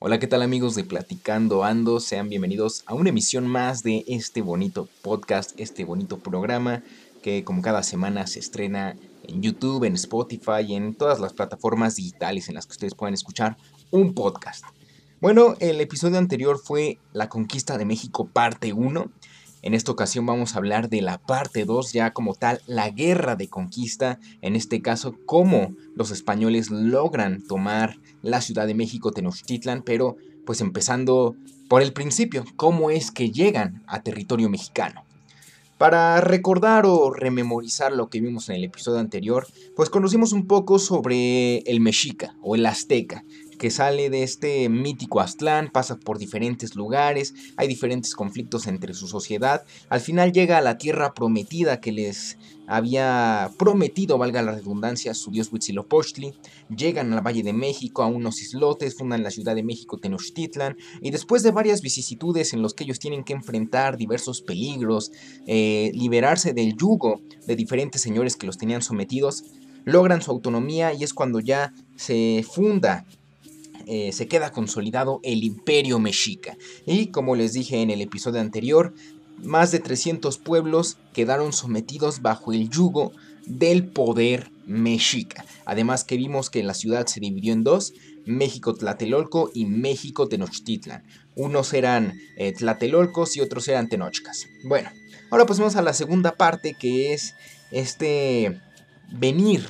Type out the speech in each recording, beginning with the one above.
Hola, ¿qué tal amigos de Platicando Ando? Sean bienvenidos a una emisión más de este bonito podcast, este bonito programa que como cada semana se estrena en YouTube, en Spotify en todas las plataformas digitales en las que ustedes pueden escuchar un podcast. Bueno, el episodio anterior fue La conquista de México parte 1 en esta ocasión vamos a hablar de la parte 2, ya como tal, la guerra de conquista, en este caso, cómo los españoles logran tomar la Ciudad de México, Tenochtitlan, pero pues empezando por el principio, cómo es que llegan a territorio mexicano. Para recordar o rememorizar lo que vimos en el episodio anterior, pues conocimos un poco sobre el mexica o el azteca, que sale de este mítico Aztlán, pasa por diferentes lugares, hay diferentes conflictos entre su sociedad, al final llega a la tierra prometida que les había prometido, valga la redundancia, su dios Huitzilopochtli, llegan al Valle de México, a unos islotes, fundan la Ciudad de México Tenochtitlan, y después de varias vicisitudes en los que ellos tienen que enfrentar diversos peligros, eh, liberarse del yugo de diferentes señores que los tenían sometidos, logran su autonomía y es cuando ya se funda eh, se queda consolidado el imperio mexica. Y como les dije en el episodio anterior, más de 300 pueblos quedaron sometidos bajo el yugo del poder mexica. Además que vimos que la ciudad se dividió en dos, México Tlatelolco y México Tenochtitlan. Unos eran eh, Tlatelolcos y otros eran Tenochcas. Bueno, ahora pasemos a la segunda parte que es este venir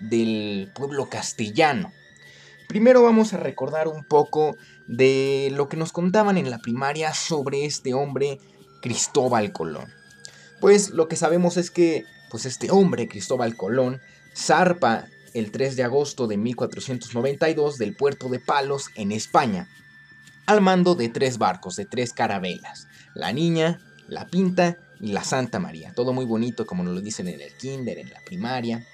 del pueblo castellano Primero vamos a recordar un poco de lo que nos contaban en la primaria sobre este hombre Cristóbal Colón. Pues lo que sabemos es que pues este hombre Cristóbal Colón zarpa el 3 de agosto de 1492 del puerto de Palos en España, al mando de tres barcos, de tres carabelas, la Niña, la Pinta y la Santa María. Todo muy bonito como nos lo dicen en el kinder, en la primaria.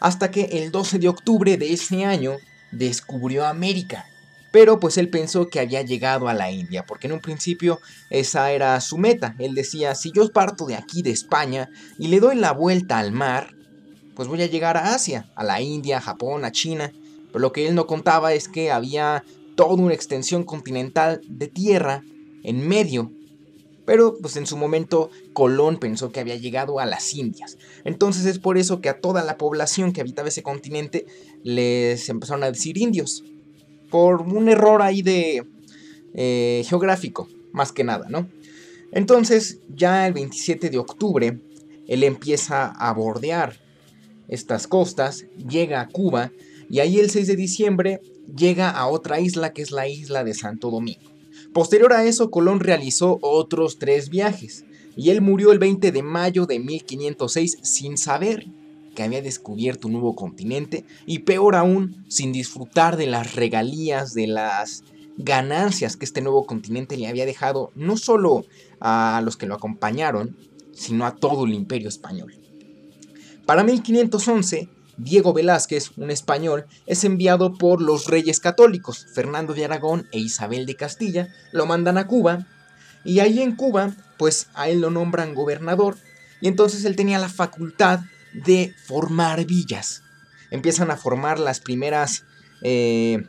Hasta que el 12 de octubre de ese año descubrió América. Pero pues él pensó que había llegado a la India, porque en un principio esa era su meta. Él decía, si yo parto de aquí, de España, y le doy la vuelta al mar, pues voy a llegar a Asia, a la India, a Japón, a China. Pero lo que él no contaba es que había toda una extensión continental de tierra en medio pero pues en su momento Colón pensó que había llegado a las Indias. Entonces es por eso que a toda la población que habitaba ese continente les empezaron a decir indios. Por un error ahí de eh, geográfico, más que nada, ¿no? Entonces ya el 27 de octubre él empieza a bordear estas costas, llega a Cuba y ahí el 6 de diciembre llega a otra isla que es la isla de Santo Domingo. Posterior a eso, Colón realizó otros tres viajes, y él murió el 20 de mayo de 1506 sin saber que había descubierto un nuevo continente, y peor aún, sin disfrutar de las regalías, de las ganancias que este nuevo continente le había dejado no solo a los que lo acompañaron, sino a todo el imperio español. Para 1511, Diego Velázquez, un español, es enviado por los reyes católicos, Fernando de Aragón e Isabel de Castilla, lo mandan a Cuba, y ahí en Cuba, pues a él lo nombran gobernador, y entonces él tenía la facultad de formar villas. Empiezan a formar las primeras eh,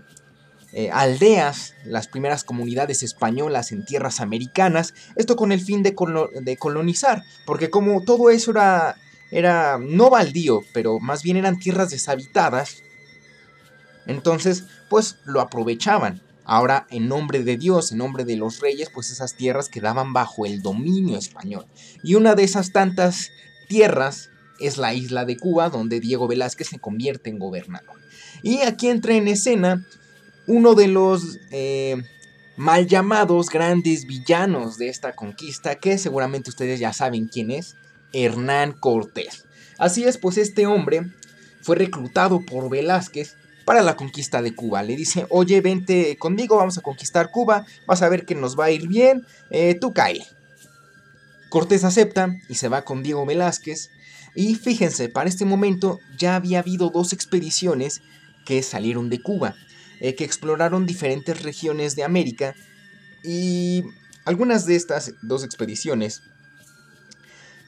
eh, aldeas, las primeras comunidades españolas en tierras americanas, esto con el fin de, de colonizar, porque como todo eso era era no baldío, pero más bien eran tierras deshabitadas. Entonces, pues lo aprovechaban. Ahora, en nombre de Dios, en nombre de los reyes, pues esas tierras quedaban bajo el dominio español. Y una de esas tantas tierras es la isla de Cuba, donde Diego Velázquez se convierte en gobernador. Y aquí entra en escena uno de los eh, mal llamados grandes villanos de esta conquista, que seguramente ustedes ya saben quién es, Hernán Cortés. Así es, pues este hombre fue reclutado por Velázquez para la conquista de Cuba. Le dice, oye, vente conmigo, vamos a conquistar Cuba, vas a ver que nos va a ir bien, eh, tú cae. Cortés acepta y se va con Diego Velázquez. Y fíjense, para este momento ya había habido dos expediciones que salieron de Cuba, eh, que exploraron diferentes regiones de América. Y algunas de estas dos expediciones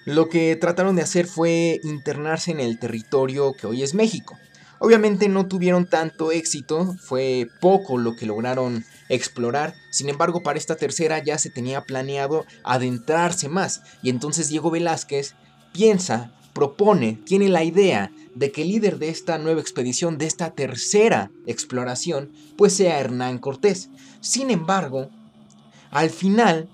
lo que trataron de hacer fue internarse en el territorio que hoy es México. Obviamente no tuvieron tanto éxito, fue poco lo que lograron explorar, sin embargo para esta tercera ya se tenía planeado adentrarse más y entonces Diego Velázquez piensa, propone, tiene la idea de que el líder de esta nueva expedición, de esta tercera exploración, pues sea Hernán Cortés. Sin embargo, al final,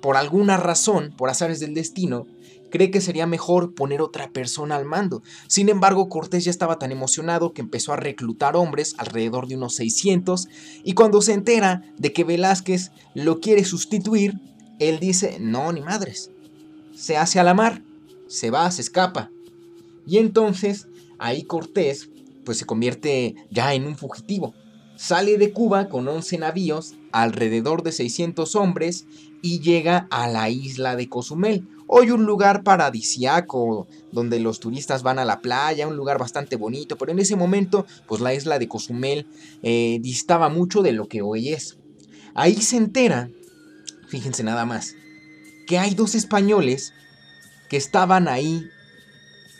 por alguna razón, por azares del destino, cree que sería mejor poner otra persona al mando. Sin embargo, Cortés ya estaba tan emocionado que empezó a reclutar hombres, alrededor de unos 600, y cuando se entera de que Velázquez lo quiere sustituir, él dice, no, ni madres, se hace a la mar, se va, se escapa. Y entonces, ahí Cortés, pues se convierte ya en un fugitivo. Sale de Cuba con 11 navíos, alrededor de 600 hombres, y llega a la isla de Cozumel, Hoy un lugar paradisiaco donde los turistas van a la playa, un lugar bastante bonito, pero en ese momento pues la isla de Cozumel eh, distaba mucho de lo que hoy es. Ahí se entera, fíjense nada más, que hay dos españoles que estaban ahí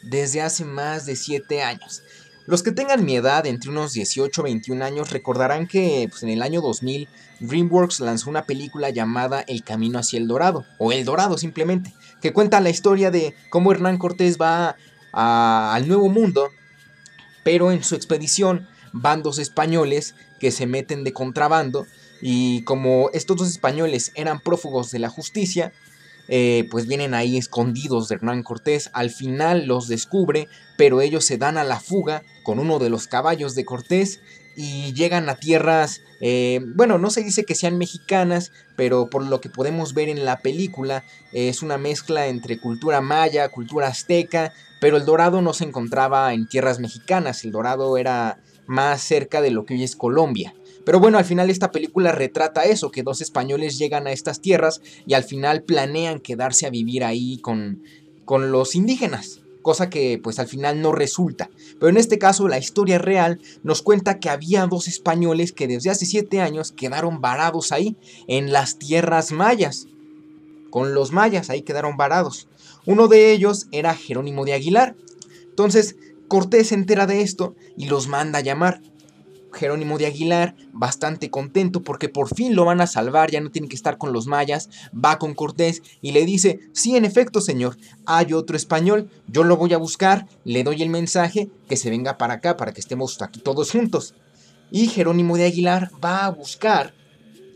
desde hace más de 7 años. Los que tengan mi edad, entre unos 18 o 21 años, recordarán que pues, en el año 2000 DreamWorks lanzó una película llamada El Camino hacia el Dorado, o El Dorado simplemente, que cuenta la historia de cómo Hernán Cortés va al Nuevo Mundo, pero en su expedición van dos españoles que se meten de contrabando y como estos dos españoles eran prófugos de la justicia, eh, pues vienen ahí escondidos de Hernán Cortés. Al final los descubre, pero ellos se dan a la fuga con uno de los caballos de Cortés y llegan a tierras, eh, bueno, no se dice que sean mexicanas, pero por lo que podemos ver en la película es una mezcla entre cultura maya, cultura azteca, pero el dorado no se encontraba en tierras mexicanas, el dorado era más cerca de lo que hoy es Colombia. Pero bueno, al final esta película retrata eso, que dos españoles llegan a estas tierras y al final planean quedarse a vivir ahí con, con los indígenas cosa que pues al final no resulta. Pero en este caso la historia real nos cuenta que había dos españoles que desde hace siete años quedaron varados ahí, en las tierras mayas. Con los mayas ahí quedaron varados. Uno de ellos era Jerónimo de Aguilar. Entonces Cortés se entera de esto y los manda a llamar. Jerónimo de Aguilar, bastante contento porque por fin lo van a salvar, ya no tiene que estar con los mayas, va con Cortés y le dice, sí, en efecto, señor, hay otro español, yo lo voy a buscar, le doy el mensaje, que se venga para acá, para que estemos aquí todos juntos. Y Jerónimo de Aguilar va a buscar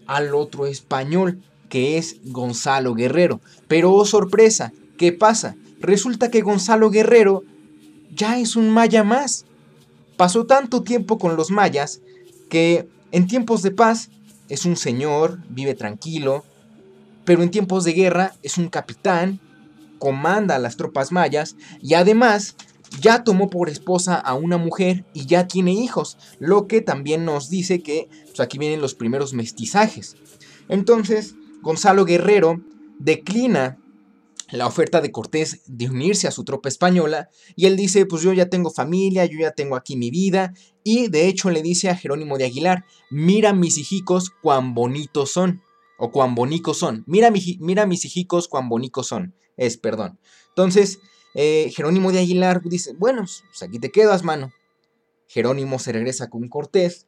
al otro español, que es Gonzalo Guerrero. Pero, oh sorpresa, ¿qué pasa? Resulta que Gonzalo Guerrero ya es un maya más. Pasó tanto tiempo con los mayas que en tiempos de paz es un señor, vive tranquilo, pero en tiempos de guerra es un capitán, comanda las tropas mayas y además ya tomó por esposa a una mujer y ya tiene hijos, lo que también nos dice que pues, aquí vienen los primeros mestizajes. Entonces, Gonzalo Guerrero declina la oferta de Cortés de unirse a su tropa española y él dice, pues yo ya tengo familia, yo ya tengo aquí mi vida y de hecho le dice a Jerónimo de Aguilar, mira mis hijicos cuán bonitos son o cuán bonicos son, mira, mira mis hijicos cuán bonicos son, es perdón. Entonces eh, Jerónimo de Aguilar dice, bueno, pues aquí te quedas mano. Jerónimo se regresa con Cortés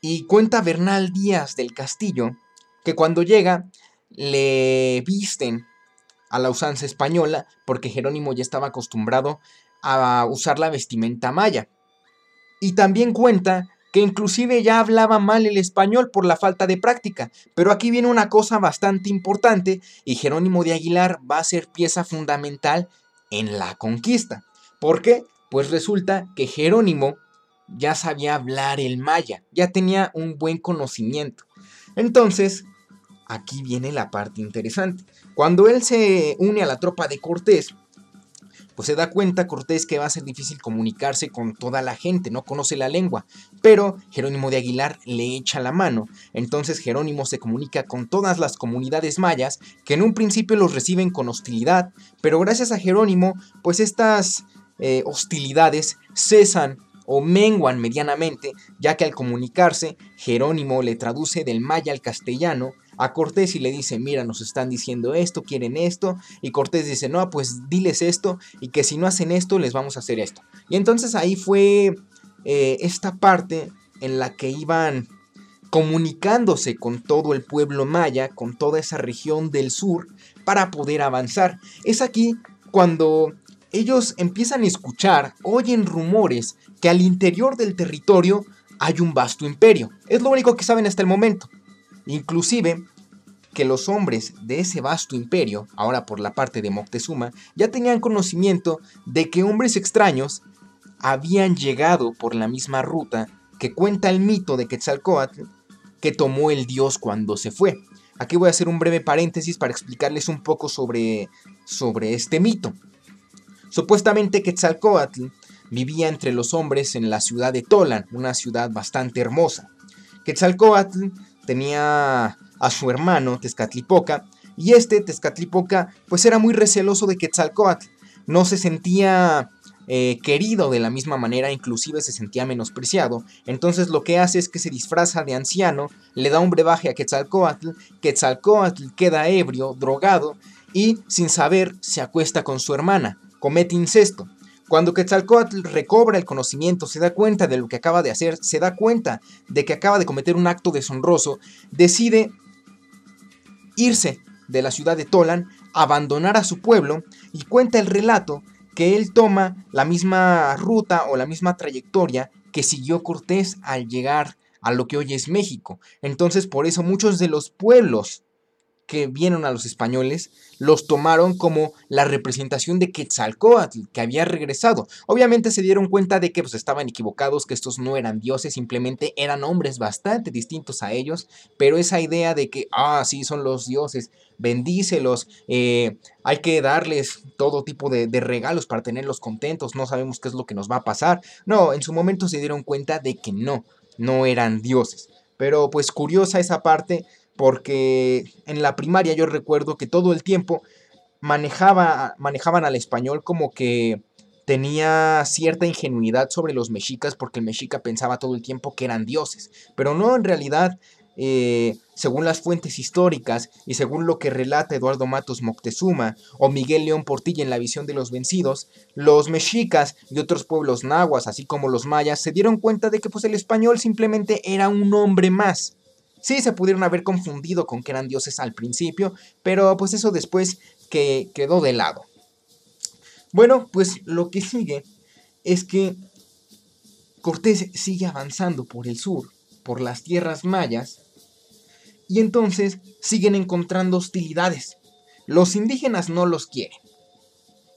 y cuenta Bernal Díaz del Castillo que cuando llega le visten a la usanza española, porque Jerónimo ya estaba acostumbrado a usar la vestimenta maya. Y también cuenta que inclusive ya hablaba mal el español por la falta de práctica. Pero aquí viene una cosa bastante importante y Jerónimo de Aguilar va a ser pieza fundamental en la conquista. ¿Por qué? Pues resulta que Jerónimo ya sabía hablar el maya, ya tenía un buen conocimiento. Entonces, aquí viene la parte interesante. Cuando él se une a la tropa de Cortés, pues se da cuenta Cortés que va a ser difícil comunicarse con toda la gente, no conoce la lengua, pero Jerónimo de Aguilar le echa la mano, entonces Jerónimo se comunica con todas las comunidades mayas, que en un principio los reciben con hostilidad, pero gracias a Jerónimo, pues estas eh, hostilidades cesan o menguan medianamente, ya que al comunicarse, Jerónimo le traduce del maya al castellano, a Cortés y le dice, mira, nos están diciendo esto, quieren esto, y Cortés dice, no, pues diles esto, y que si no hacen esto, les vamos a hacer esto. Y entonces ahí fue eh, esta parte en la que iban comunicándose con todo el pueblo maya, con toda esa región del sur, para poder avanzar. Es aquí cuando ellos empiezan a escuchar, oyen rumores que al interior del territorio hay un vasto imperio. Es lo único que saben hasta el momento. Inclusive que los hombres de ese vasto imperio, ahora por la parte de Moctezuma, ya tenían conocimiento de que hombres extraños habían llegado por la misma ruta que cuenta el mito de Quetzalcoatl que tomó el dios cuando se fue. Aquí voy a hacer un breve paréntesis para explicarles un poco sobre, sobre este mito. Supuestamente Quetzalcoatl vivía entre los hombres en la ciudad de Tolan, una ciudad bastante hermosa. Quetzalcoatl tenía a su hermano Tezcatlipoca, y este Tezcatlipoca pues era muy receloso de Quetzalcoatl, no se sentía eh, querido de la misma manera, inclusive se sentía menospreciado. Entonces lo que hace es que se disfraza de anciano, le da un brebaje a Quetzalcoatl, Quetzalcoatl queda ebrio, drogado y sin saber se acuesta con su hermana, comete incesto. Cuando Quetzalcoatl recobra el conocimiento, se da cuenta de lo que acaba de hacer, se da cuenta de que acaba de cometer un acto deshonroso, decide irse de la ciudad de Tolan, abandonar a su pueblo y cuenta el relato que él toma la misma ruta o la misma trayectoria que siguió Cortés al llegar a lo que hoy es México. Entonces por eso muchos de los pueblos que vieron a los españoles los tomaron como la representación de Quetzalcoatl, que había regresado. Obviamente se dieron cuenta de que pues, estaban equivocados, que estos no eran dioses, simplemente eran hombres bastante distintos a ellos, pero esa idea de que, ah, sí, son los dioses, bendícelos, eh, hay que darles todo tipo de, de regalos para tenerlos contentos, no sabemos qué es lo que nos va a pasar. No, en su momento se dieron cuenta de que no, no eran dioses. Pero pues curiosa esa parte porque en la primaria yo recuerdo que todo el tiempo manejaba, manejaban al español como que tenía cierta ingenuidad sobre los mexicas porque el mexica pensaba todo el tiempo que eran dioses, pero no en realidad, eh, según las fuentes históricas y según lo que relata Eduardo Matos Moctezuma o Miguel León Portilla en la visión de los vencidos, los mexicas y otros pueblos nahuas, así como los mayas, se dieron cuenta de que pues el español simplemente era un hombre más Sí, se pudieron haber confundido con que eran dioses al principio, pero pues eso después que quedó de lado. Bueno, pues lo que sigue es que Cortés sigue avanzando por el sur, por las tierras mayas, y entonces siguen encontrando hostilidades. Los indígenas no los quieren.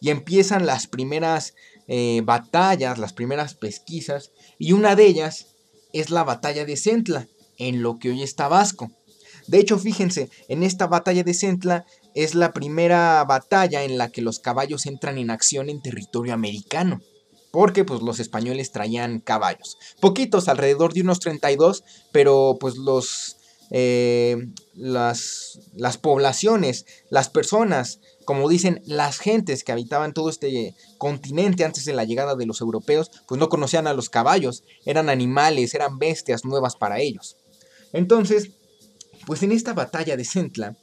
Y empiezan las primeras eh, batallas, las primeras pesquisas, y una de ellas es la batalla de Centla, en lo que hoy es Tabasco. De hecho, fíjense, en esta batalla de Centla es la primera batalla en la que los caballos entran en acción en territorio americano. Porque pues los españoles traían caballos. Poquitos, alrededor de unos 32, pero pues los... Eh, las, las poblaciones, las personas, como dicen, las gentes que habitaban todo este continente antes de la llegada de los europeos, pues no conocían a los caballos, eran animales, eran bestias nuevas para ellos. Entonces, pues en esta batalla de Centla,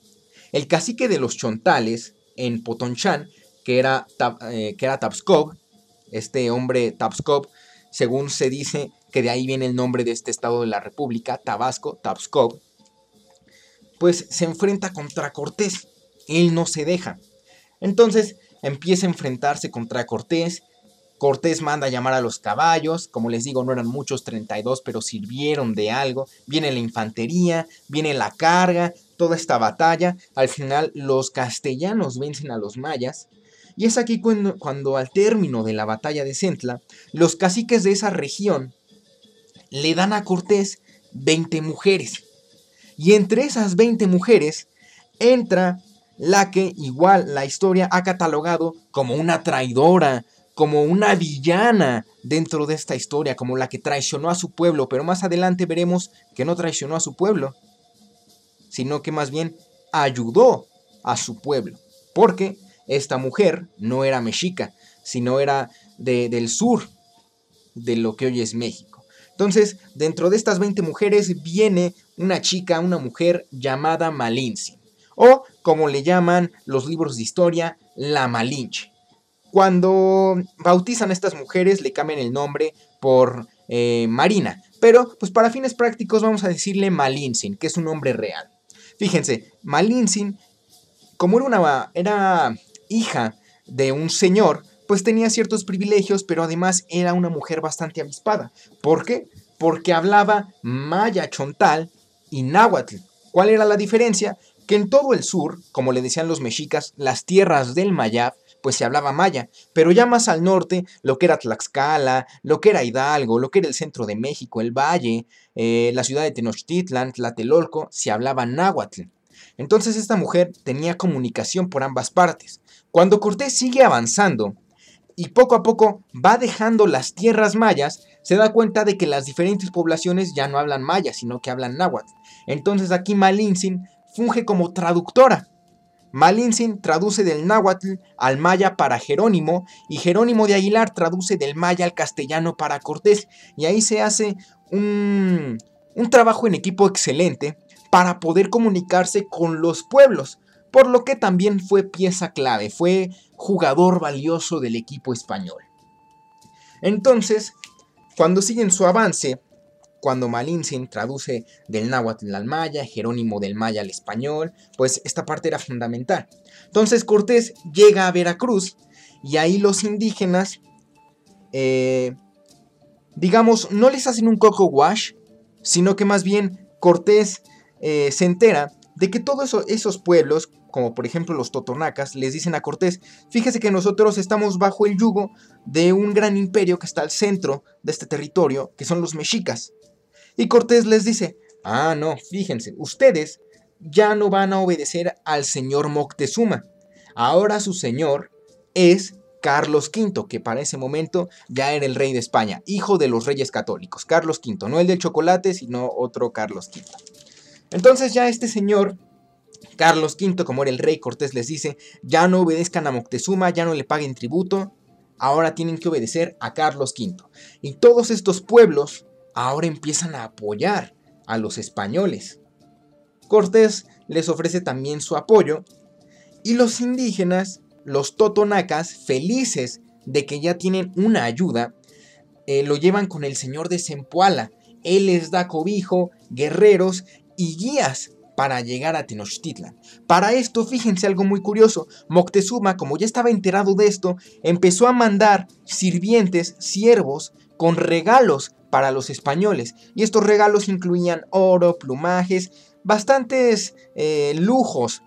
el cacique de los chontales en Potonchan, que era, eh, era este hombre Tapskov, según se dice que de ahí viene el nombre de este estado de la República, Tabasco, Tapskov, pues se enfrenta contra Cortés. Él no se deja. Entonces empieza a enfrentarse contra Cortés Cortés manda llamar a los caballos, como les digo, no eran muchos, 32, pero sirvieron de algo. Viene la infantería, viene la carga, toda esta batalla. Al final los castellanos vencen a los mayas. Y es aquí cuando, cuando al término de la batalla de Centla, los caciques de esa región le dan a Cortés 20 mujeres. Y entre esas 20 mujeres entra la que igual la historia ha catalogado como una traidora, como una villana dentro de esta historia, como la que traicionó a su pueblo, pero más adelante veremos que no traicionó a su pueblo, sino que más bien ayudó a su pueblo, porque esta mujer no era mexica, sino era del sur de lo que hoy es México. Entonces, dentro de estas 20 mujeres viene una chica, una mujer llamada Malinche, o como le llaman los libros de historia, la Malinche. Cuando bautizan a estas mujeres le cambian el nombre por eh, Marina, pero pues para fines prácticos vamos a decirle Malinsin, que es un nombre real. Fíjense, Malinsin, como era, una, era hija de un señor, pues tenía ciertos privilegios, pero además era una mujer bastante avispada. ¿Por qué? Porque hablaba maya chontal y náhuatl. ¿Cuál era la diferencia? Que en todo el sur, como le decían los mexicas, las tierras del Mayab, pues se hablaba maya, pero ya más al norte, lo que era Tlaxcala, lo que era Hidalgo, lo que era el centro de México, el Valle, eh, la ciudad de Tenochtitlan, Tlatelolco, se hablaba náhuatl. Entonces esta mujer tenía comunicación por ambas partes. Cuando Cortés sigue avanzando y poco a poco va dejando las tierras mayas, se da cuenta de que las diferentes poblaciones ya no hablan maya, sino que hablan náhuatl. Entonces aquí Malintzin funge como traductora. Malintzin traduce del náhuatl al maya para Jerónimo y Jerónimo de Aguilar traduce del maya al castellano para Cortés. Y ahí se hace un, un trabajo en equipo excelente para poder comunicarse con los pueblos, por lo que también fue pieza clave, fue jugador valioso del equipo español. Entonces, cuando siguen su avance, cuando Malintzin traduce del náhuatl al maya, Jerónimo del maya al español, pues esta parte era fundamental. Entonces Cortés llega a Veracruz y ahí los indígenas, eh, digamos, no les hacen un coco wash, sino que más bien Cortés eh, se entera de que todos esos pueblos, como por ejemplo los totonacas, les dicen a Cortés, fíjese que nosotros estamos bajo el yugo de un gran imperio que está al centro de este territorio, que son los mexicas. Y Cortés les dice, ah, no, fíjense, ustedes ya no van a obedecer al señor Moctezuma. Ahora su señor es Carlos V, que para ese momento ya era el rey de España, hijo de los reyes católicos. Carlos V, no el del chocolate, sino otro Carlos V. Entonces ya este señor, Carlos V, como era el rey, Cortés les dice, ya no obedezcan a Moctezuma, ya no le paguen tributo, ahora tienen que obedecer a Carlos V. Y todos estos pueblos ahora empiezan a apoyar a los españoles. Cortés les ofrece también su apoyo y los indígenas, los totonacas, felices de que ya tienen una ayuda, eh, lo llevan con el señor de Zempoala. Él les da cobijo, guerreros y guías para llegar a Tenochtitlan. Para esto, fíjense algo muy curioso, Moctezuma, como ya estaba enterado de esto, empezó a mandar sirvientes, siervos, con regalos para los españoles, y estos regalos incluían oro, plumajes, bastantes eh, lujos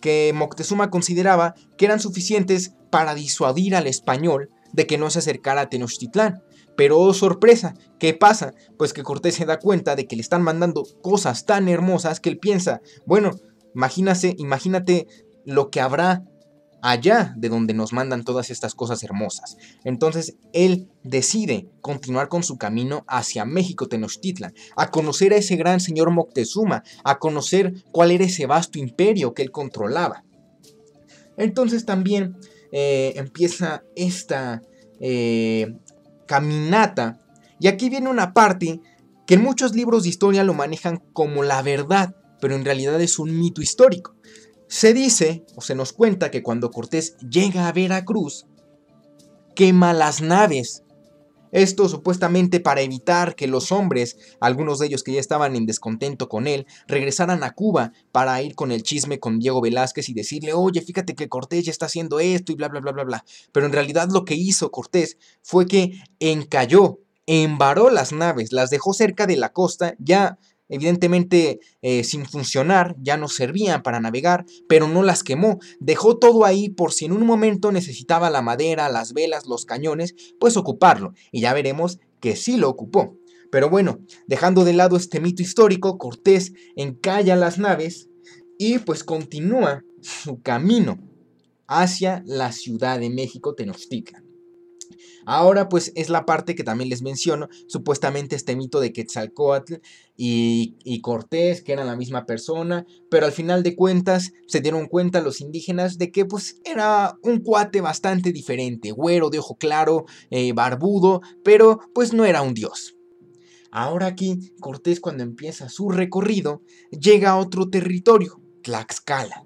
que Moctezuma consideraba que eran suficientes para disuadir al español de que no se acercara a Tenochtitlán. Pero oh sorpresa, ¿qué pasa? Pues que Cortés se da cuenta de que le están mandando cosas tan hermosas que él piensa, bueno, imagínate, imagínate lo que habrá allá de donde nos mandan todas estas cosas hermosas. Entonces él decide continuar con su camino hacia México Tenochtitlan, a conocer a ese gran señor Moctezuma, a conocer cuál era ese vasto imperio que él controlaba. Entonces también eh, empieza esta eh, caminata. Y aquí viene una parte que en muchos libros de historia lo manejan como la verdad, pero en realidad es un mito histórico. Se dice o se nos cuenta que cuando Cortés llega a Veracruz, quema las naves. Esto supuestamente para evitar que los hombres, algunos de ellos que ya estaban en descontento con él, regresaran a Cuba para ir con el chisme con Diego Velázquez y decirle, oye, fíjate que Cortés ya está haciendo esto y bla, bla, bla, bla, bla. Pero en realidad lo que hizo Cortés fue que encalló, embaró las naves, las dejó cerca de la costa, ya evidentemente eh, sin funcionar, ya no servían para navegar, pero no las quemó, dejó todo ahí por si en un momento necesitaba la madera, las velas, los cañones, pues ocuparlo, y ya veremos que sí lo ocupó. Pero bueno, dejando de lado este mito histórico, Cortés encalla las naves y pues continúa su camino hacia la Ciudad de México Tenochtitlan. Ahora pues es la parte que también les menciono, supuestamente este mito de Quetzalcoatl y, y, Cortés, que eran la misma persona, pero al final de cuentas se dieron cuenta los indígenas de que pues era un cuate bastante diferente, güero, de ojo claro, eh, barbudo, pero pues no era un dios. Ahora aquí, Cortés cuando empieza su recorrido, llega a otro territorio, Tlaxcala.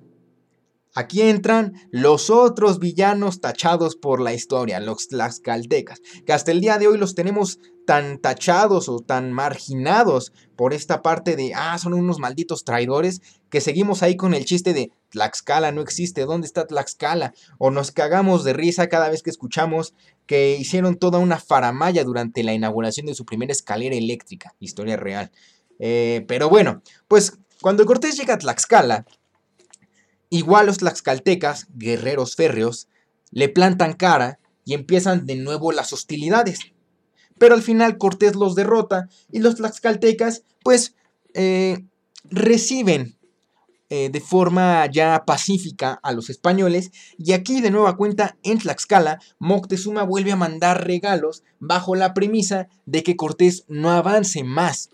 Aquí entran los otros villanos tachados por la historia, los tlaxcaltecas, que hasta el día de hoy los tenemos tan tachados o tan marginados por esta parte de, ah, son unos malditos traidores, que seguimos ahí con el chiste de Tlaxcala no existe, ¿dónde está Tlaxcala? O nos cagamos de risa cada vez que escuchamos que hicieron toda una faramaya durante la inauguración de su primera escalera eléctrica, historia real. Eh, pero bueno, pues cuando Cortés llega a Tlaxcala, Igual los tlaxcaltecas, guerreros férreos, le plantan cara y empiezan de nuevo las hostilidades. Pero al final Cortés los derrota y los tlaxcaltecas pues eh, reciben eh, de forma ya pacífica a los españoles y aquí de nueva cuenta en Tlaxcala Moctezuma vuelve a mandar regalos bajo la premisa de que Cortés no avance más.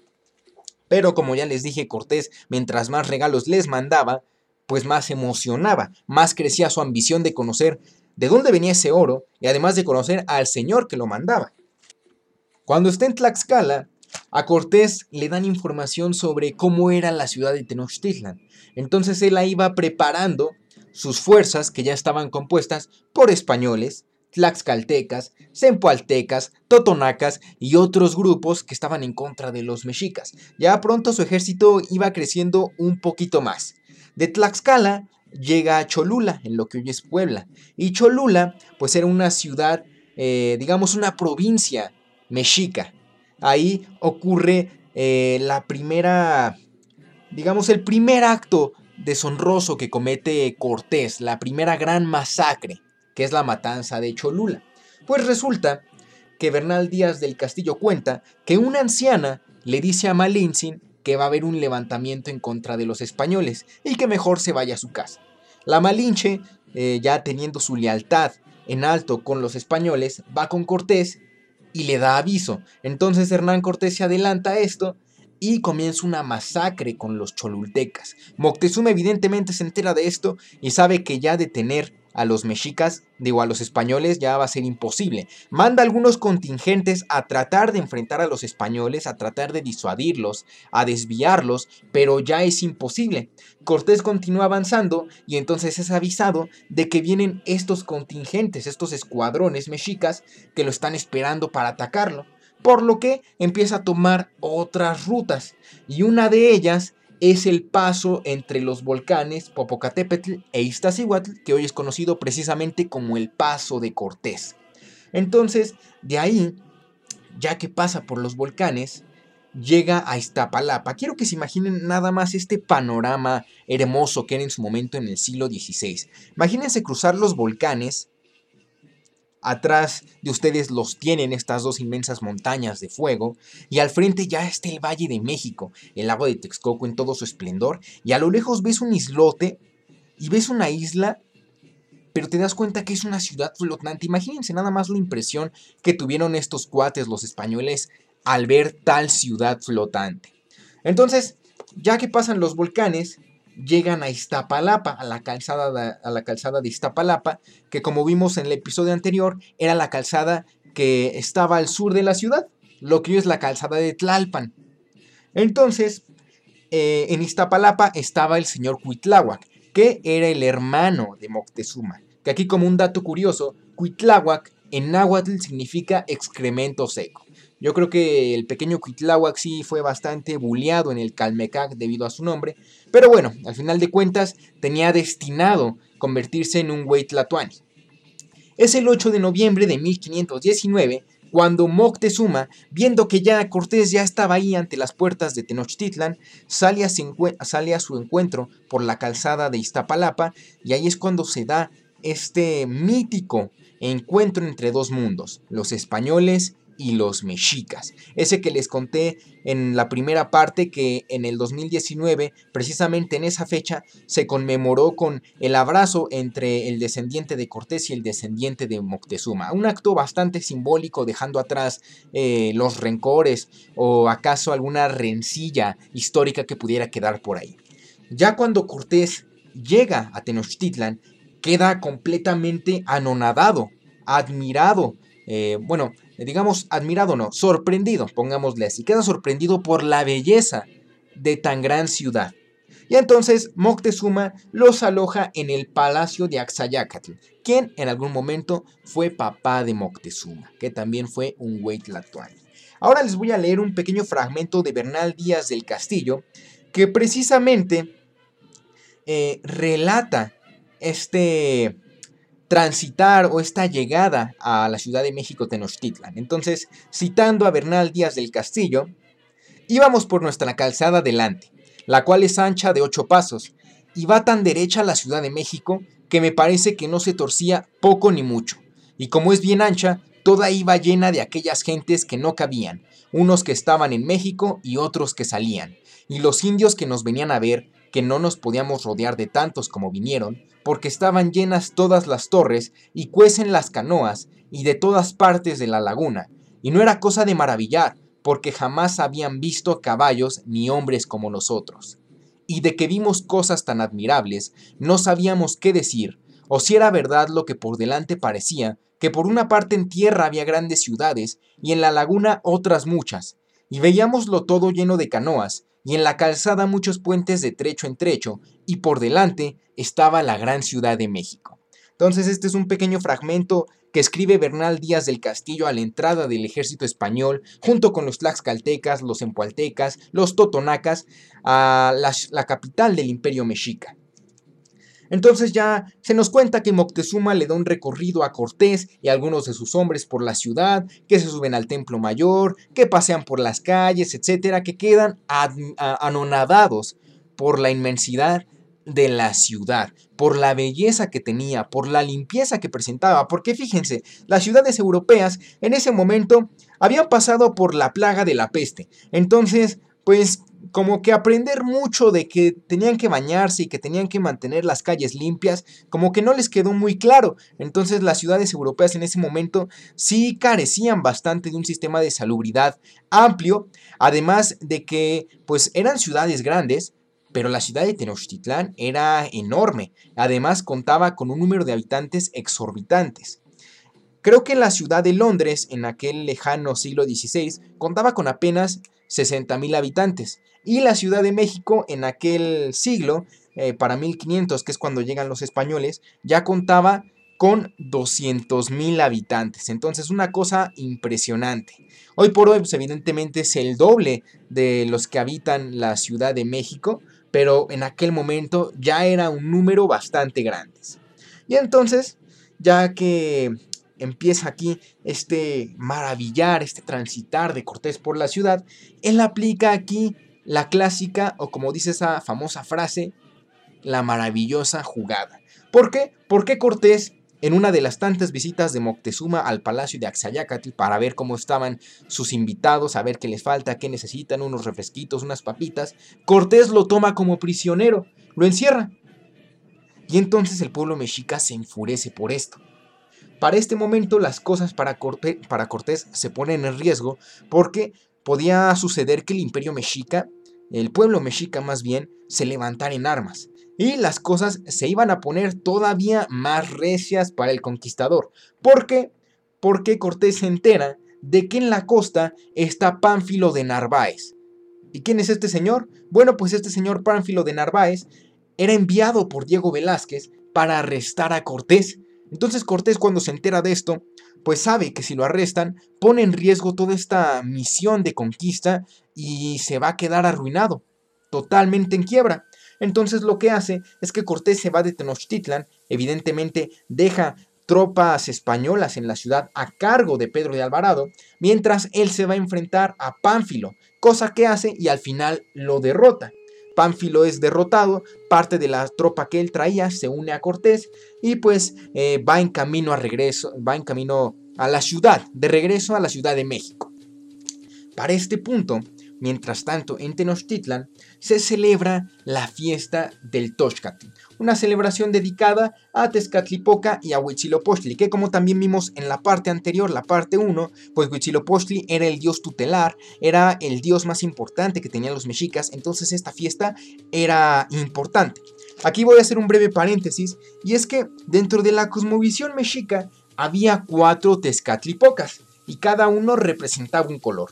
Pero como ya les dije Cortés mientras más regalos les mandaba pues más emocionaba, más crecía su ambición de conocer de dónde venía ese oro y además de conocer al señor que lo mandaba. Cuando está en Tlaxcala, a Cortés le dan información sobre cómo era la ciudad de Tenochtitlan. Entonces él ahí iba preparando sus fuerzas que ya estaban compuestas por españoles, tlaxcaltecas, zempoaltecas, totonacas y otros grupos que estaban en contra de los mexicas. Ya pronto su ejército iba creciendo un poquito más. De Tlaxcala llega a Cholula, en lo que hoy es Puebla. Y Cholula, pues era una ciudad, eh, digamos, una provincia mexica. Ahí ocurre eh, la primera, digamos, el primer acto deshonroso que comete Cortés, la primera gran masacre, que es la matanza de Cholula. Pues resulta que Bernal Díaz del Castillo cuenta que una anciana le dice a Malintzin que va a haber un levantamiento en contra de los españoles y que mejor se vaya a su casa. La Malinche, eh, ya teniendo su lealtad en alto con los españoles, va con Cortés y le da aviso. Entonces Hernán Cortés se adelanta a esto y comienza una masacre con los cholultecas. Moctezuma evidentemente se entera de esto y sabe que ya detener a los mexicas, digo a los españoles, ya va a ser imposible. Manda algunos contingentes a tratar de enfrentar a los españoles, a tratar de disuadirlos, a desviarlos, pero ya es imposible. Cortés continúa avanzando y entonces es avisado de que vienen estos contingentes, estos escuadrones mexicas que lo están esperando para atacarlo. Por lo que empieza a tomar otras rutas y una de ellas es el paso entre los volcanes Popocatépetl e Iztaccíhuatl, que hoy es conocido precisamente como el Paso de Cortés. Entonces, de ahí, ya que pasa por los volcanes, llega a Iztapalapa. Quiero que se imaginen nada más este panorama hermoso que era en su momento en el siglo XVI. Imagínense cruzar los volcanes Atrás de ustedes los tienen estas dos inmensas montañas de fuego, y al frente ya está el Valle de México, el lago de Texcoco en todo su esplendor, y a lo lejos ves un islote y ves una isla, pero te das cuenta que es una ciudad flotante. Imagínense nada más la impresión que tuvieron estos cuates, los españoles, al ver tal ciudad flotante. Entonces, ya que pasan los volcanes, llegan a Iztapalapa, a la, calzada de, a la calzada de Iztapalapa, que como vimos en el episodio anterior, era la calzada que estaba al sur de la ciudad, lo que es la calzada de Tlalpan. Entonces, eh, en Iztapalapa estaba el señor Cuitláhuac, que era el hermano de Moctezuma. Que aquí como un dato curioso, Cuitláhuac en náhuatl significa excremento seco. Yo creo que el pequeño Cuitláhuac sí fue bastante bulleado en el Calmecac debido a su nombre, pero bueno, al final de cuentas tenía destinado convertirse en un Huaytlatoani. Es el 8 de noviembre de 1519 cuando Moctezuma, viendo que ya Cortés ya estaba ahí ante las puertas de Tenochtitlan, sale a, sale a su encuentro por la calzada de Iztapalapa y ahí es cuando se da este mítico encuentro entre dos mundos, los españoles y los mexicas. Ese que les conté en la primera parte que en el 2019, precisamente en esa fecha, se conmemoró con el abrazo entre el descendiente de Cortés y el descendiente de Moctezuma. Un acto bastante simbólico dejando atrás eh, los rencores o acaso alguna rencilla histórica que pudiera quedar por ahí. Ya cuando Cortés llega a Tenochtitlan, queda completamente anonadado, admirado eh, bueno, digamos, admirado no, sorprendido, pongámosle así, queda sorprendido por la belleza de tan gran ciudad. Y entonces Moctezuma los aloja en el palacio de Axayacatl, quien en algún momento fue papá de Moctezuma, que también fue un Huaytlatóani. Ahora les voy a leer un pequeño fragmento de Bernal Díaz del Castillo, que precisamente eh, relata este transitar o esta llegada a la Ciudad de México Tenochtitlan. Entonces, citando a Bernal Díaz del Castillo, íbamos por nuestra calzada delante, la cual es ancha de ocho pasos, y va tan derecha a la Ciudad de México que me parece que no se torcía poco ni mucho, y como es bien ancha, toda iba llena de aquellas gentes que no cabían, unos que estaban en México y otros que salían, y los indios que nos venían a ver, que no nos podíamos rodear de tantos como vinieron, porque estaban llenas todas las torres y cuecen las canoas y de todas partes de la laguna, y no era cosa de maravillar, porque jamás habían visto caballos ni hombres como nosotros. Y de que vimos cosas tan admirables, no sabíamos qué decir, o si era verdad lo que por delante parecía, que por una parte en tierra había grandes ciudades, y en la laguna otras muchas, y veíamoslo todo lleno de canoas, y en la calzada muchos puentes de trecho en trecho, y por delante estaba la gran ciudad de México. Entonces este es un pequeño fragmento que escribe Bernal Díaz del Castillo a la entrada del ejército español, junto con los tlaxcaltecas, los empualtecas, los totonacas, a la, la capital del imperio mexica. Entonces ya se nos cuenta que Moctezuma le da un recorrido a Cortés y a algunos de sus hombres por la ciudad, que se suben al templo mayor, que pasean por las calles, etcétera, que quedan anonadados por la inmensidad de la ciudad, por la belleza que tenía, por la limpieza que presentaba, porque fíjense, las ciudades europeas en ese momento habían pasado por la plaga de la peste, entonces pues como que aprender mucho de que tenían que bañarse y que tenían que mantener las calles limpias, como que no les quedó muy claro. Entonces las ciudades europeas en ese momento sí carecían bastante de un sistema de salubridad amplio, además de que pues eran ciudades grandes, pero la ciudad de Tenochtitlán era enorme, además contaba con un número de habitantes exorbitantes. Creo que la ciudad de Londres, en aquel lejano siglo XVI, contaba con apenas 60.000 habitantes, y la Ciudad de México en aquel siglo, eh, para 1500, que es cuando llegan los españoles, ya contaba con 200.000 habitantes. Entonces, una cosa impresionante. Hoy por hoy, pues, evidentemente es el doble de los que habitan la Ciudad de México, pero en aquel momento ya era un número bastante grande. Y entonces, ya que empieza aquí este maravillar, este transitar de Cortés por la ciudad, él aplica aquí la clásica, o como dice esa famosa frase, la maravillosa jugada. ¿Por qué? Porque Cortés, en una de las tantas visitas de Moctezuma al palacio de Axayacatl para ver cómo estaban sus invitados, a ver qué les falta, qué necesitan, unos refresquitos, unas papitas, Cortés lo toma como prisionero, lo encierra. Y entonces el pueblo mexica se enfurece por esto. Para este momento las cosas para Cortés, para Cortés se ponen en riesgo porque podía suceder que el imperio mexica el pueblo mexica más bien, se levantara en armas. Y las cosas se iban a poner todavía más recias para el conquistador. ¿Por qué? Porque Cortés se entera de que en la costa está Pánfilo de Narváez. ¿Y quién es este señor? Bueno, pues este señor Pánfilo de Narváez era enviado por Diego Velázquez para arrestar a Cortés. Entonces Cortés cuando se entera de esto, pues sabe que si lo arrestan, pone en riesgo toda esta misión de conquista y se va a quedar arruinado, totalmente en quiebra. Entonces lo que hace es que Cortés se va de Tenochtitlan, evidentemente deja tropas españolas en la ciudad a cargo de Pedro de Alvarado, mientras él se va a enfrentar a Pánfilo, cosa que hace y al final lo derrota. Pánfilo es derrotado, parte de la tropa que él traía se une a Cortés y pues eh, va en camino a regreso, va en camino a la ciudad, de regreso a la Ciudad de México. Para este punto, Mientras tanto, en Tenochtitlan se celebra la fiesta del Toxcatl, una celebración dedicada a Tezcatlipoca y a Huitzilopochtli, que como también vimos en la parte anterior, la parte 1, pues Huitzilopochtli era el dios tutelar, era el dios más importante que tenían los mexicas, entonces esta fiesta era importante. Aquí voy a hacer un breve paréntesis, y es que dentro de la cosmovisión mexica había cuatro Tezcatlipocas y cada uno representaba un color.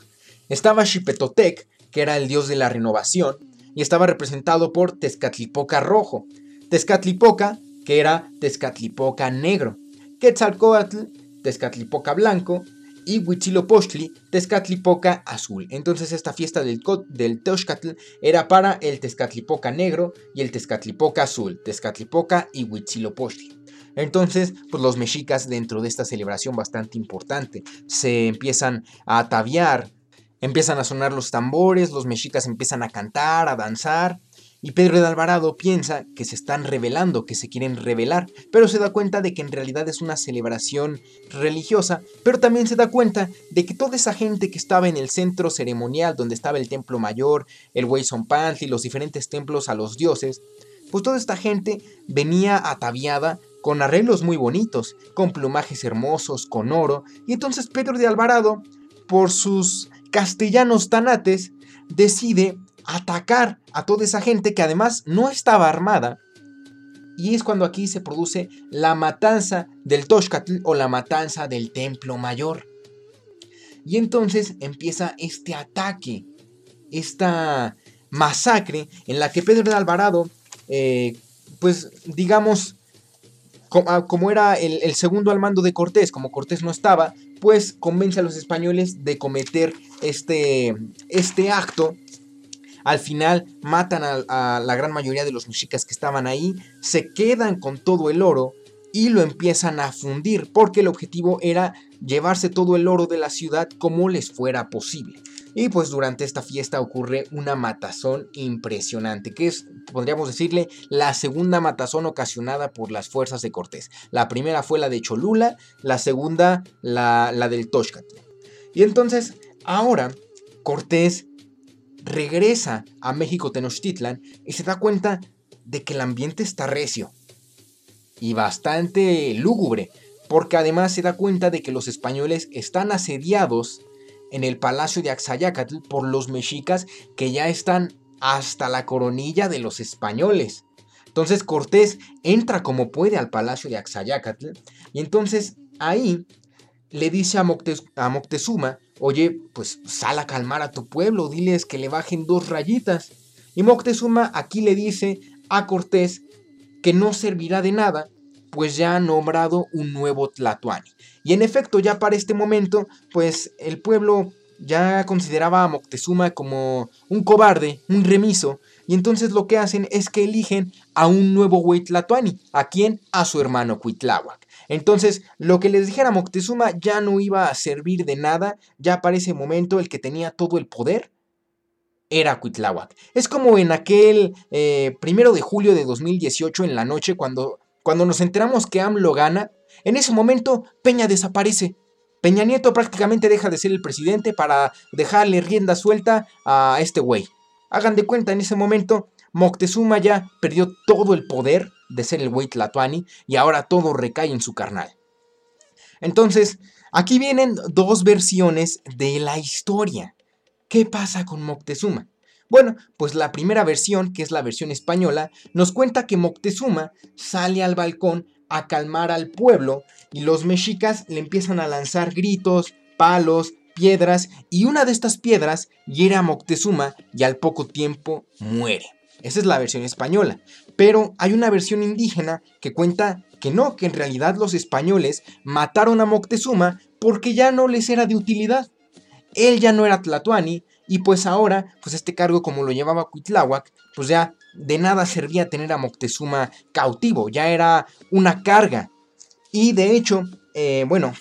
Estaba Xipetotec, que era el dios de la renovación, y estaba representado por Tezcatlipoca rojo, Tezcatlipoca, que era Tezcatlipoca negro, Quetzalcoatl, Tezcatlipoca blanco, y Huitzilopochtli, Tezcatlipoca azul. Entonces esta fiesta del, del era para el Tezcatlipoca negro y el Tezcatlipoca azul, Tezcatlipoca y Huitzilopochtli. Entonces, pues los mexicas dentro de esta celebración bastante importante se empiezan a ataviar, empiezan a sonar los tambores, los mexicas empiezan a cantar, a danzar, y Pedro de Alvarado piensa que se están revelando, que se quieren revelar, pero se da cuenta de que en realidad es una celebración religiosa, pero también se da cuenta de que toda esa gente que estaba en el centro ceremonial, donde estaba el templo mayor, el y los diferentes templos a los dioses, pues toda esta gente venía ataviada con arreglos muy bonitos, con plumajes hermosos, con oro, y entonces Pedro de Alvarado, por sus castellanos tanates, decide atacar a toda esa gente que además no estaba armada. Y es cuando aquí se produce la matanza del Toshkatl o la matanza del Templo Mayor. Y entonces empieza este ataque, esta masacre en la que Pedro de Alvarado, eh, pues digamos, Ah, como era el, segundo al mando de Cortés, como Cortés no estaba, pues convence a los españoles de cometer este, este acto. Al final matan a, la gran mayoría de los mexicas que estaban ahí, se quedan con todo el oro y lo empiezan a fundir, porque el objetivo era llevarse todo el oro de la ciudad como les fuera posible. Y pues durante esta fiesta ocurre una matazón impresionante, que es, podríamos decirle, la segunda matazón ocasionada por las fuerzas de Cortés. La primera fue la de Cholula, la segunda la, la del Toshcatl. Y entonces, ahora, Cortés regresa a México Tenochtitlan y se da cuenta de que el ambiente está recio y bastante lúgubre, porque además se da cuenta de que los españoles están asediados en el palacio de Axayacatl por los mexicas que ya están hasta la coronilla de los españoles. Entonces Cortés entra como puede al palacio de Axayacatl y entonces ahí le dice a, a, Moctezuma, oye, pues sal a calmar a tu pueblo, diles que le bajen dos rayitas. Y Moctezuma aquí le dice a Cortés que no servirá de nada, pues ya ha nombrado un nuevo Tlatoani. Y en efecto, ya para este momento, pues el pueblo ya consideraba a Moctezuma como un cobarde, un remiso, y entonces lo que hacen es que eligen a un nuevo Huitlatoani, ¿a quién? A su hermano Cuitláhuac. Entonces, lo que les dijera Moctezuma ya no iba a servir de nada, ya para ese momento el que tenía todo el poder era Cuitláhuac. Es como en aquel eh, primero de julio de 2018 en la noche cuando, cuando nos enteramos que AMLO gana en ese momento, Peña desaparece. Peña Nieto prácticamente deja de ser el presidente para dejarle rienda suelta a este güey. Hagan de cuenta, en ese momento, Moctezuma ya perdió todo el poder de ser el güey Tlatuani y ahora todo recae en su carnal. Entonces, aquí vienen dos versiones de la historia. ¿Qué pasa con Moctezuma? Bueno, pues la primera versión, que es la versión española, nos cuenta que Moctezuma sale al balcón a calmar al pueblo y los mexicas le empiezan a lanzar gritos, palos, piedras y una de estas piedras hiere a Moctezuma y al poco tiempo muere. Esa es la versión española. Pero hay una versión indígena que cuenta que no, que en realidad los españoles mataron a Moctezuma porque ya no les era de utilidad. Él ya no era Tlatoani y pues ahora, pues este cargo como lo llevaba Cuitláhuac, pues ya de nada servía tener a Moctezuma cautivo, ya era una carga. Y de hecho, eh, bueno,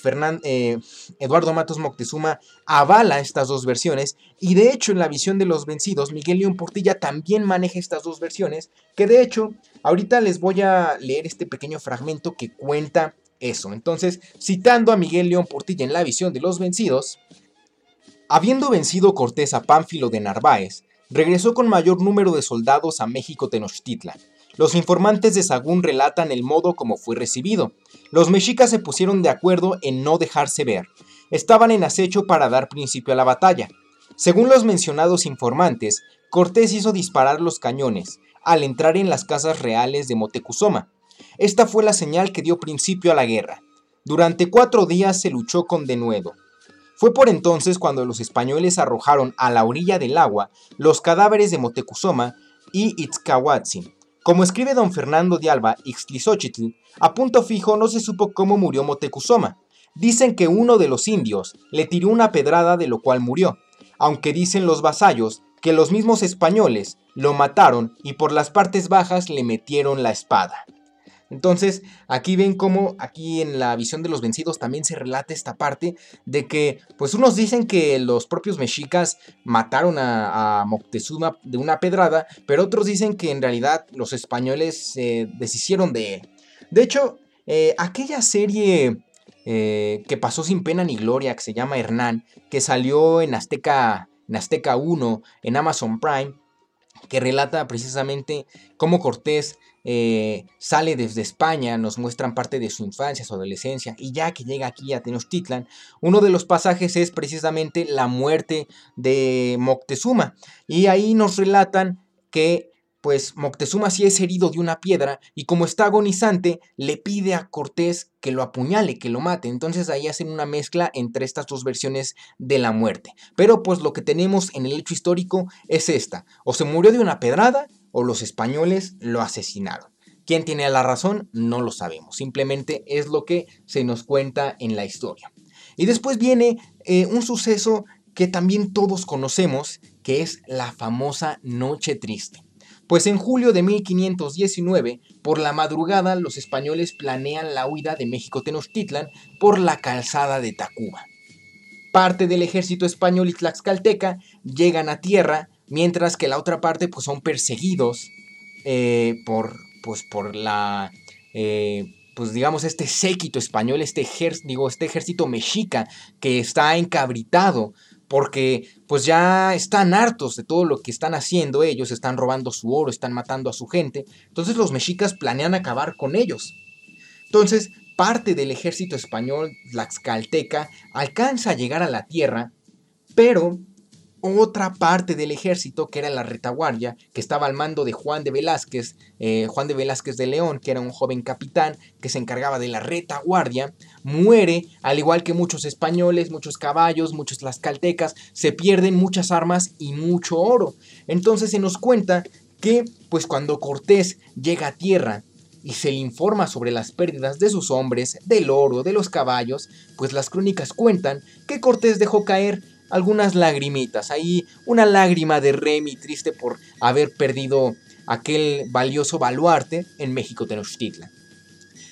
eh, Eduardo Matos Moctezuma avala estas dos versiones y de hecho en la visión de los vencidos, Miguel León Portilla también maneja estas dos versiones, que de hecho ahorita les voy a leer este pequeño fragmento que cuenta eso. Entonces, citando a Miguel León Portilla en la visión de los vencidos, habiendo vencido Cortés a Pánfilo de Narváez, regresó con mayor número de soldados a México Tenochtitlan. Los informantes de Sagún relatan el modo como fue recibido. Los mexicas se pusieron de acuerdo en no dejarse ver. Estaban en acecho para dar principio a la batalla. Según los mencionados informantes, Cortés hizo disparar los cañones al entrar en las casas reales de Motecuzoma. Esta fue la señal que dio principio a la guerra. Durante cuatro días se luchó con denuedo. Fue por entonces cuando los españoles arrojaron a la orilla del agua los cadáveres de Motecuzoma y Itzcahuatzin. Como escribe don Fernando de Alba Ixtlizóchitl, a punto fijo no se supo cómo murió Motecuzoma. Dicen que uno de los indios le tiró una pedrada de lo cual murió, aunque dicen los vasallos que los mismos españoles lo mataron y por las partes bajas le metieron la espada. Entonces, aquí ven cómo aquí en la visión de los vencidos también se relata esta parte de que, pues unos dicen que los propios mexicas mataron a, Moctezuma de una pedrada, pero otros dicen que en realidad los españoles se deshicieron de él. De hecho, eh, aquella serie eh, que pasó sin pena ni gloria, que se llama Hernán, que salió en Azteca, en Azteca 1, en Amazon Prime, que relata precisamente cómo Cortés eh, sale desde España, nos muestran parte de su infancia, su adolescencia, y ya que llega aquí a Tenochtitlan, uno de los pasajes es precisamente la muerte de Moctezuma, y ahí nos relatan que pues Moctezuma sí es herido de una piedra y como está agonizante le pide a Cortés que lo apuñale, que lo mate. Entonces ahí hacen una mezcla entre estas dos versiones de la muerte. Pero pues lo que tenemos en el hecho histórico es esta. O se murió de una pedrada o los españoles lo asesinaron. ¿Quién tiene la razón? No lo sabemos. Simplemente es lo que se nos cuenta en la historia. Y después viene eh, un suceso que también todos conocemos, que es la famosa Noche Triste. Pues en julio de 1519, por la madrugada, los españoles planean la huida de México-Tenochtitlan por la calzada de Tacuba. Parte del ejército español y tlaxcalteca llegan a tierra, mientras que la otra parte pues, son perseguidos eh, por, pues, por la... Eh, pues digamos, este séquito español, este, digo, este ejército mexica que está encabritado porque pues ya están hartos de todo lo que están haciendo ellos, están robando su oro, están matando a su gente, entonces los mexicas planean acabar con ellos. Entonces, parte del ejército español, Tlaxcalteca, alcanza a llegar a la tierra, pero otra parte del ejército, que era la retaguardia, que estaba al mando de Juan de Velázquez, eh, Juan de Velázquez de León, que era un joven capitán que se encargaba de la retaguardia, muere, al igual que muchos españoles, muchos caballos, muchos tlaxcaltecas, se pierden muchas armas y mucho oro. Entonces se nos cuenta que, pues cuando Cortés llega a tierra, y se le informa sobre las pérdidas de sus hombres, del oro, de los caballos, pues las crónicas cuentan que Cortés dejó caer algunas lagrimitas. Ahí una lágrima de Remy triste por haber perdido aquel valioso baluarte en México Tenochtitlan.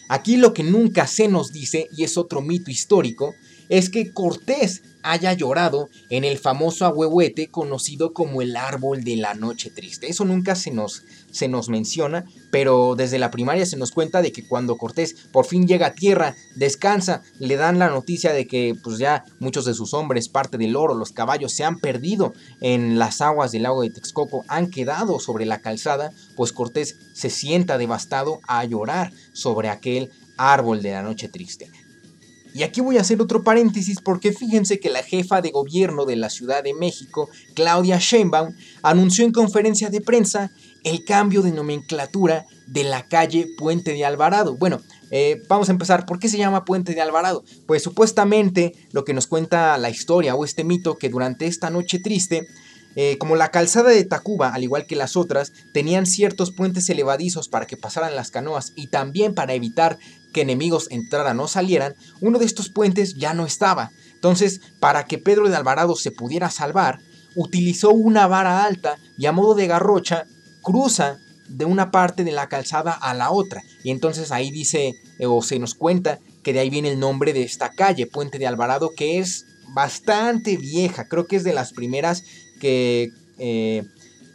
Aquí lo que nunca se nos dice, y es otro mito histórico, es que Cortés haya llorado en el famoso ahuehuete conocido como el árbol de la noche triste. Eso nunca se nos, se nos menciona, pero desde la primaria se nos cuenta de que cuando Cortés por fin llega a tierra, descansa, le dan la noticia de que pues ya muchos de sus hombres, parte del oro, los caballos se han perdido en las aguas del lago de Texcoco, han quedado sobre la calzada, pues Cortés se sienta devastado a llorar sobre aquel árbol de la noche triste. Y aquí voy a hacer otro paréntesis porque fíjense que la jefa de gobierno de la Ciudad de México, Claudia Sheinbaum, anunció en conferencia de prensa el cambio de nomenclatura de la calle Puente de Alvarado. Bueno, eh, vamos a empezar. ¿Por qué se llama Puente de Alvarado? Pues supuestamente lo que nos cuenta la historia o este mito que durante esta noche triste eh, como la calzada de Tacuba, al igual que las otras, tenían ciertos puentes elevadizos para que pasaran las canoas y también para evitar que enemigos entraran o salieran, uno de estos puentes ya no estaba. Entonces, para que Pedro de Alvarado se pudiera salvar, utilizó una vara alta y a modo de garrocha cruza de una parte de la calzada a la otra. Y entonces ahí dice, eh, o se nos cuenta, que de ahí viene el nombre de esta calle, Puente de Alvarado, que es bastante vieja, creo que es de las primeras que eh,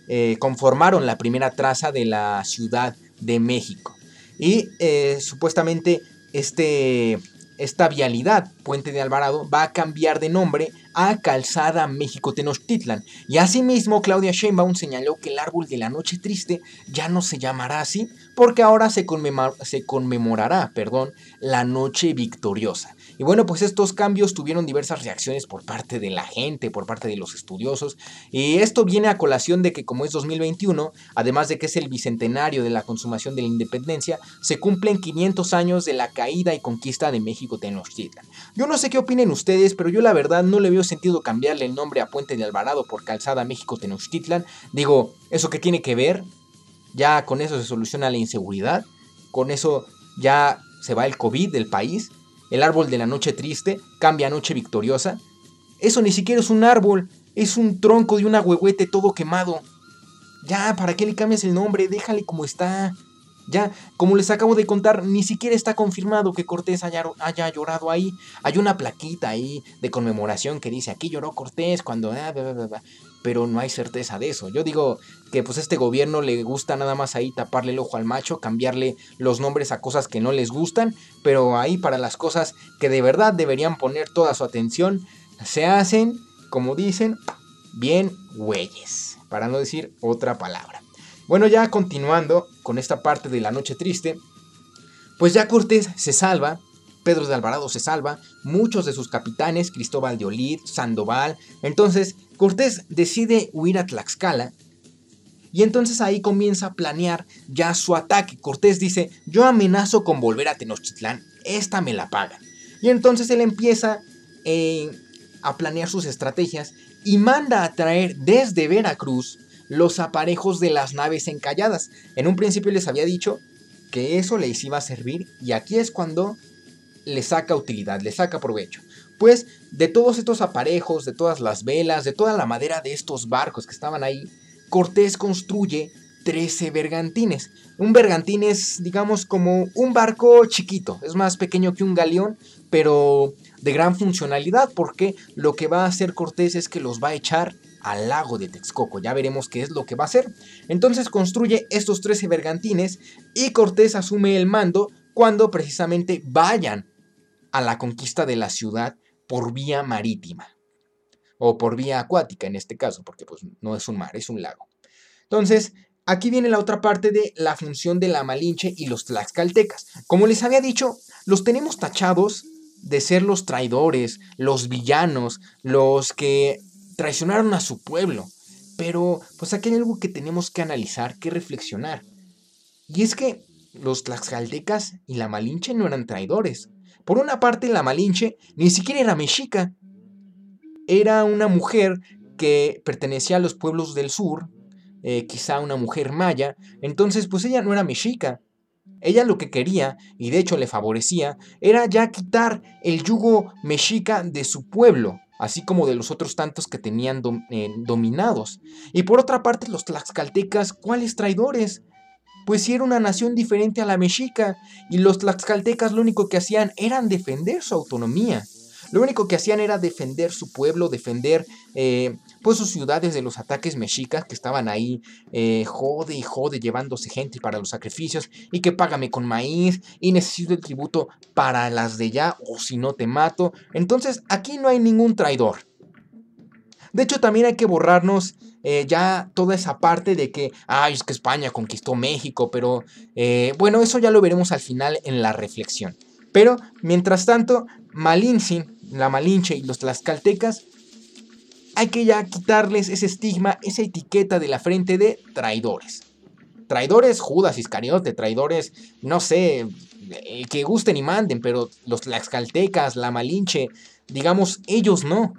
eh, conformaron la primera traza de la Ciudad de México. Y eh, supuestamente este, esta vialidad, Puente de Alvarado, va a cambiar de nombre a Calzada México Tenochtitlan. Y asimismo, Claudia Sheinbaum señaló que el árbol de la noche triste ya no se llamará así, porque ahora se, conmemorará perdón, la noche victoriosa. Y bueno, pues estos cambios tuvieron diversas reacciones por parte de la gente, por parte de los estudiosos. Y esto viene a colación de que como es 2021, además de que es el bicentenario de la consumación de la independencia, se cumplen 500 años de la caída y conquista de México Tenochtitlan. Yo no sé qué opinen ustedes, pero yo la verdad no le veo sentido cambiarle el nombre a Puente de Alvarado por Calzada México Tenochtitlan. Digo, ¿eso qué tiene que ver? Ya con eso se soluciona la inseguridad, con eso ya se va el COVID del país el árbol de la noche triste cambia a noche victoriosa. Eso ni siquiera es un árbol, es un tronco de una huehuete todo quemado. Ya, ¿para qué le cambias el nombre? Déjale como está. Ya, como les acabo de contar, ni siquiera está confirmado que Cortés haya, haya llorado ahí. Hay una plaquita ahí de conmemoración que dice, aquí lloró Cortés cuando... Ah, pero no hay certeza de eso. Yo digo que pues este gobierno le gusta nada más ahí taparle el ojo al macho, cambiarle los nombres a cosas que no les gustan, pero ahí para las cosas que de verdad deberían poner toda su atención, se hacen, como dicen, bien güeyes, para no decir otra palabra. Bueno, ya continuando con esta parte de la noche triste, pues ya Cortés se salva, Pedro de Alvarado se salva, muchos de sus capitanes, Cristóbal de Olid, Sandoval, entonces Cortés decide huir a Tlaxcala y entonces ahí comienza a planear ya su ataque. Cortés dice, yo amenazo con volver a Tenochtitlán, esta me la pagan. Y entonces él empieza eh, a planear sus estrategias y manda a traer desde Veracruz los aparejos de las naves encalladas. En un principio les había dicho que eso les iba a servir y aquí es cuando le saca utilidad, le saca provecho. Pues de todos estos aparejos, de todas las velas, de toda la madera de estos barcos que estaban ahí, Cortés construye 13 bergantines. Un bergantín es, digamos, como un barco chiquito, es más pequeño que un galeón, pero de gran funcionalidad, porque lo que va a hacer Cortés es que los va a echar al lago de Texcoco. Ya veremos qué es lo que va a hacer. Entonces construye estos 13 bergantines y Cortés asume el mando cuando precisamente vayan a la conquista de la ciudad por vía marítima. O por vía acuática en este caso, porque pues no es un mar, es un lago. Entonces, aquí viene la otra parte de la función de la Malinche y los tlaxcaltecas. Como les había dicho, los tenemos tachados de ser los traidores, los villanos, los que traicionaron a su pueblo. Pero pues aquí hay algo que tenemos que analizar, que reflexionar. Y es que los tlaxcaltecas y la Malinche no eran traidores. Por una parte, la Malinche ni siquiera era mexica. Era una mujer que pertenecía a los pueblos del sur, eh, quizá una mujer maya. Entonces, pues ella no era mexica. Ella lo que quería, y de hecho le favorecía, era ya quitar el yugo mexica de su pueblo, así como de los otros tantos que tenían eh, dominados. Y por otra parte, los tlaxcaltecas, ¿cuáles traidores? pues si era una nación diferente a la mexica, y los tlaxcaltecas lo único que hacían era defender su autonomía. Lo único que hacían era defender su pueblo, defender eh, pues sus ciudades de los ataques mexicas que estaban ahí, eh, jode y jode llevándose gente para los sacrificios y que págame con maíz y necesito el tributo para las de ya o si no te mato. Entonces aquí no hay ningún traidor. De hecho también hay que borrarnos eh, ya toda esa parte de que, ay, es que España conquistó México, pero bueno, eso ya lo veremos al final en la reflexión. Pero, mientras tanto, Malintzin, la Malinche y los tlaxcaltecas, hay que ya quitarles ese estigma, esa etiqueta de la frente de traidores. Traidores Judas Iscariote, traidores, no sé, que gusten y manden, pero los tlaxcaltecas, la Malinche, digamos, ellos no.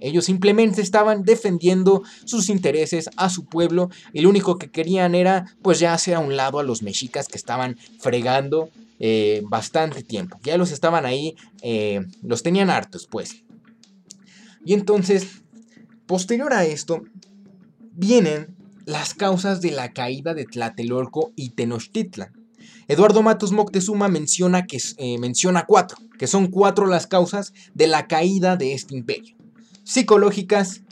Ellos simplemente estaban defendiendo sus intereses a su pueblo y lo único que querían era pues ya hacer a un lado a los mexicas que estaban fregando eh, bastante tiempo. Ya los estaban ahí, eh, los tenían hartos pues. Y entonces, posterior a esto, vienen las causas de la caída de Tlatelolco y Tenochtitlan. Eduardo Matos Moctezuma menciona, que, eh, menciona cuatro, que son cuatro las causas de la caída de este imperio psicológicas,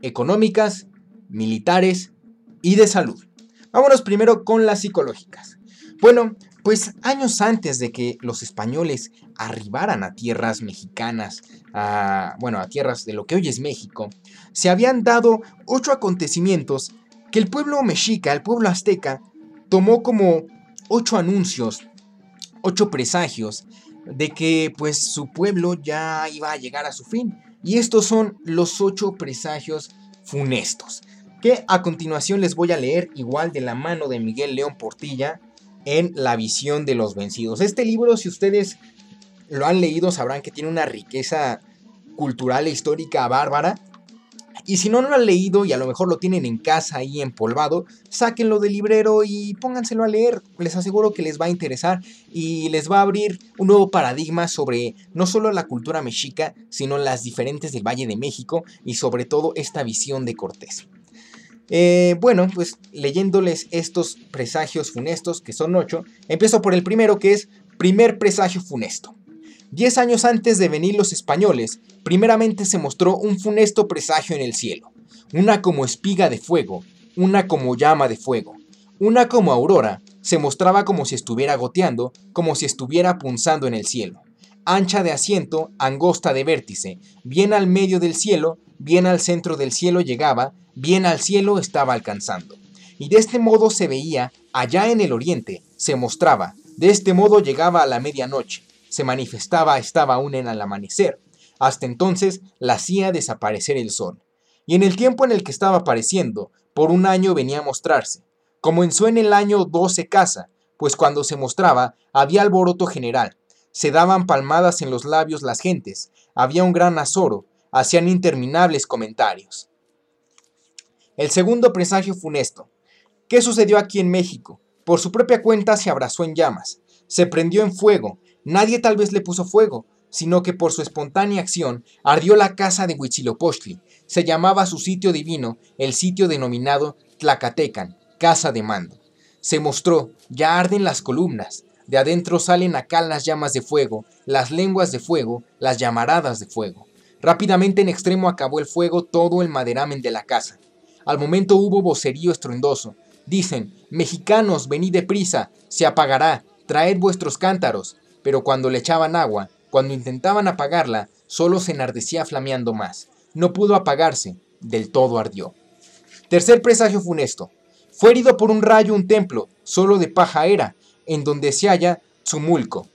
económicas, militares y de salud. Vámonos primero con las psicológicas. Bueno, Pues años antes de que los españoles arribaran a tierras mexicanas, a, bueno, a tierras de lo que hoy es México, se habían dado ocho acontecimientos que el pueblo mexica, el pueblo azteca, tomó como ocho anuncios, ocho presagios de que pues su pueblo ya iba a llegar a su fin. Y estos son los ocho presagios funestos, que a continuación les voy a leer igual de la mano de Miguel León Portilla, en La visión de los vencidos. Este libro, si ustedes lo han leído, sabrán que tiene una riqueza cultural e histórica bárbara. Y si no, lo han leído y a lo mejor lo tienen en casa ahí empolvado, sáquenlo del librero y pónganselo a leer. Les aseguro que les va a interesar y les va a abrir un nuevo paradigma sobre no solo la cultura mexica, sino las diferentes del Valle de México y sobre todo esta visión de Cortés. Eh, bueno, pues leyéndoles estos presagios funestos, que son ocho, empiezo por el primero, que es primer presagio funesto. Diez años antes de venir los españoles, primeramente se mostró un funesto presagio en el cielo, una como espiga de fuego, una como llama de fuego, una como aurora, se mostraba como si estuviera goteando, como si estuviera punzando en el cielo, ancha de asiento, angosta de vértice, bien al medio del cielo, bien al centro del cielo llegaba, bien al cielo estaba alcanzando. Y de este modo se veía, allá en el oriente, se mostraba, de este modo llegaba a la medianoche, se manifestaba, estaba aún en el amanecer. Hasta entonces la hacía desaparecer el sol. Y en el tiempo en el que estaba apareciendo, por un año venía a mostrarse. Comenzó en el año 12 casa, pues cuando se mostraba había alboroto general, se daban palmadas en los labios las gentes, había un gran azoro, hacían interminables comentarios. El segundo presagio funesto. ¿Qué sucedió aquí en México? Por su propia cuenta se abrazó en llamas, se prendió en fuego, nadie tal vez le puso fuego, sino que por su espontánea acción ardió la casa de Huitzilopochtli. Se llamaba su sitio divino el sitio denominado Tlacatecan, casa de mando. Se mostró, ya arden las columnas, de adentro salen acá las llamas de fuego, las lenguas de fuego, las llamaradas de fuego. Rápidamente en extremo acabó el fuego todo el maderamen de la casa. Al momento hubo vocerío estruendoso. Dicen, mexicanos, venid deprisa, se apagará, traed vuestros cántaros. Pero cuando le echaban agua, cuando intentaban apagarla, solo se enardecía flameando más. No pudo apagarse, del todo ardió. Tercer presagio funesto. Fue herido por un rayo un templo, solo de paja era, en donde se halla Tzumulco,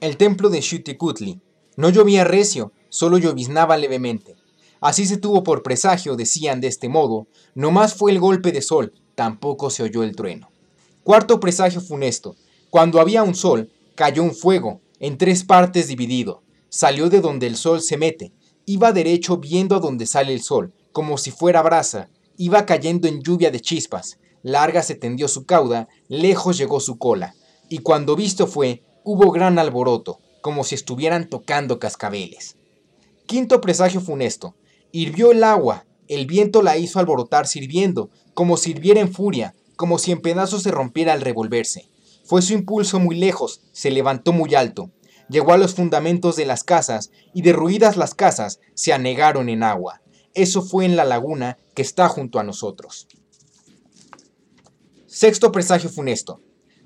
el templo de Xuticutli. No llovía recio, solo lloviznaba levemente. Así se tuvo por presagio, decían de este modo, no más fue el golpe de sol, tampoco se oyó el trueno. Cuarto presagio funesto, cuando había un sol, cayó un fuego, en tres partes dividido, salió de donde el sol se mete, iba derecho viendo a donde sale el sol, como si fuera brasa, iba cayendo en lluvia de chispas, larga se tendió su cauda, lejos llegó su cola, y cuando visto fue, hubo gran alboroto, como si estuvieran tocando cascabeles. Quinto presagio funesto. Hirvió el agua, el viento la hizo alborotar sirviendo, como si hirviera en furia, como si en pedazos se rompiera al revolverse. Fue su impulso muy lejos, se levantó muy alto, llegó a los fundamentos de las casas, y derruidas las casas, se anegaron en agua. Eso fue en la laguna que está junto a nosotros. Sexto presagio funesto.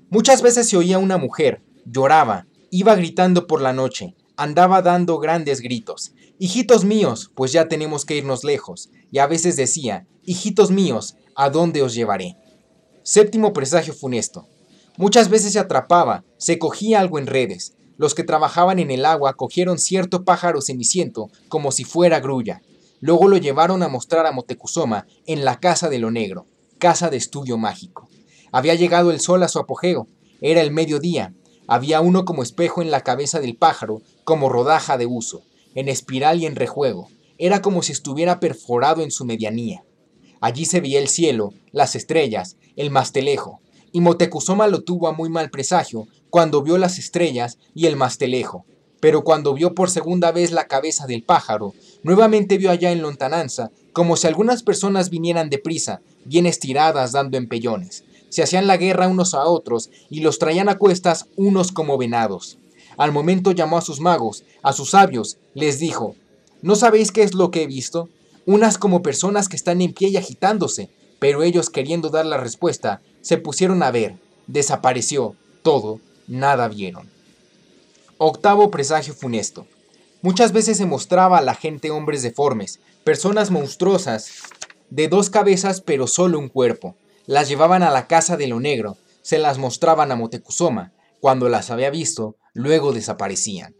Muchas veces se oía una mujer, lloraba, iba gritando por la noche, andaba dando grandes gritos. Hijitos míos, pues ya tenemos que irnos lejos. Y a veces decía, hijitos míos, ¿a dónde os llevaré? Séptimo presagio funesto. Muchas veces se atrapaba, se cogía algo en redes. Los que trabajaban en el agua cogieron cierto pájaro ceniciento como si fuera grulla. Luego lo llevaron a mostrar a Motecuzoma en la casa de lo negro, casa de estudio mágico. Había llegado el sol a su apogeo, era el mediodía, había uno como espejo en la cabeza del pájaro, como rodaja de uso, en espiral y en rejuego, era como si estuviera perforado en su medianía. Allí se veía el cielo, las estrellas, el mastelejo, y Motecuzoma lo tuvo a muy mal presagio cuando vio las estrellas y el mastelejo, pero cuando vio por segunda vez la cabeza del pájaro, nuevamente vio allá en lontananza, como si algunas personas vinieran deprisa, bien estiradas dando empellones, se hacían la guerra unos a otros y los traían a cuestas unos como venados. Al momento llamó a sus magos, a sus sabios, les dijo, ¿no sabéis qué es lo que he visto? Unas como personas que están en pie y agitándose, pero ellos queriendo dar la respuesta, se pusieron a ver, desapareció, todo, nada vieron. Octavo presagio funesto. Muchas veces se mostraba a la gente hombres deformes, personas monstruosas, de dos cabezas pero solo un cuerpo. Las llevaban a la casa de lo negro, se las mostraban a Motecuzoma. Cuando las había visto, luego desaparecían.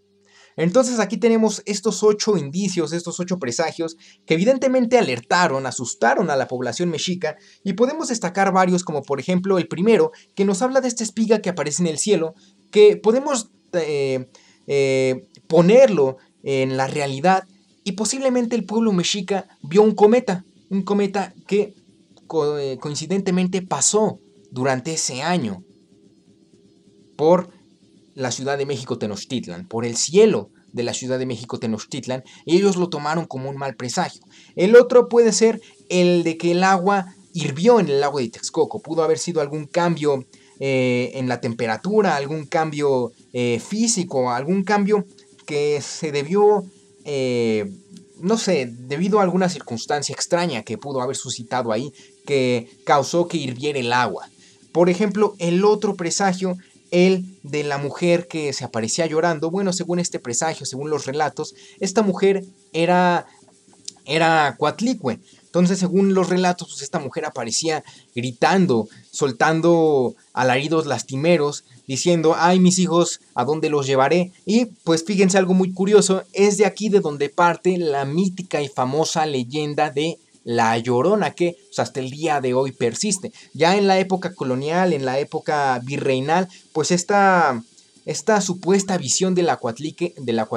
Entonces aquí tenemos estos ocho indicios, estos ocho presagios que evidentemente alertaron, asustaron a la población mexica y podemos destacar varios como por ejemplo el primero que nos habla de esta espiga que aparece en el cielo que podemos eh, eh, ponerlo en la realidad y posiblemente el pueblo mexica vio un cometa, un cometa que eh, coincidentemente pasó durante ese año por la Ciudad de México Tenochtitlan, por el cielo de la Ciudad de México Tenochtitlan, y ellos lo tomaron como un mal presagio. El otro puede ser el de que el agua hirvió en el lago de Texcoco, pudo haber sido algún cambio eh, en la temperatura, algún cambio eh, físico, algún cambio que se debió, eh, no sé, debido a alguna circunstancia extraña que pudo haber suscitado ahí, que causó que hirviera el agua. Por ejemplo, el otro presagio el de la mujer que se aparecía llorando. Bueno, según este presagio, según los relatos, esta mujer era, era. Entonces, según los relatos, pues esta mujer aparecía gritando, soltando alaridos lastimeros, diciendo, ay mis hijos, ¿a dónde los llevaré? Y pues fíjense algo muy curioso, es de aquí de donde parte la mítica y famosa leyenda de la llorona que pues, hasta el día de hoy persiste. Ya en la época colonial, en la época virreinal, pues esta, esta supuesta visión de la, de la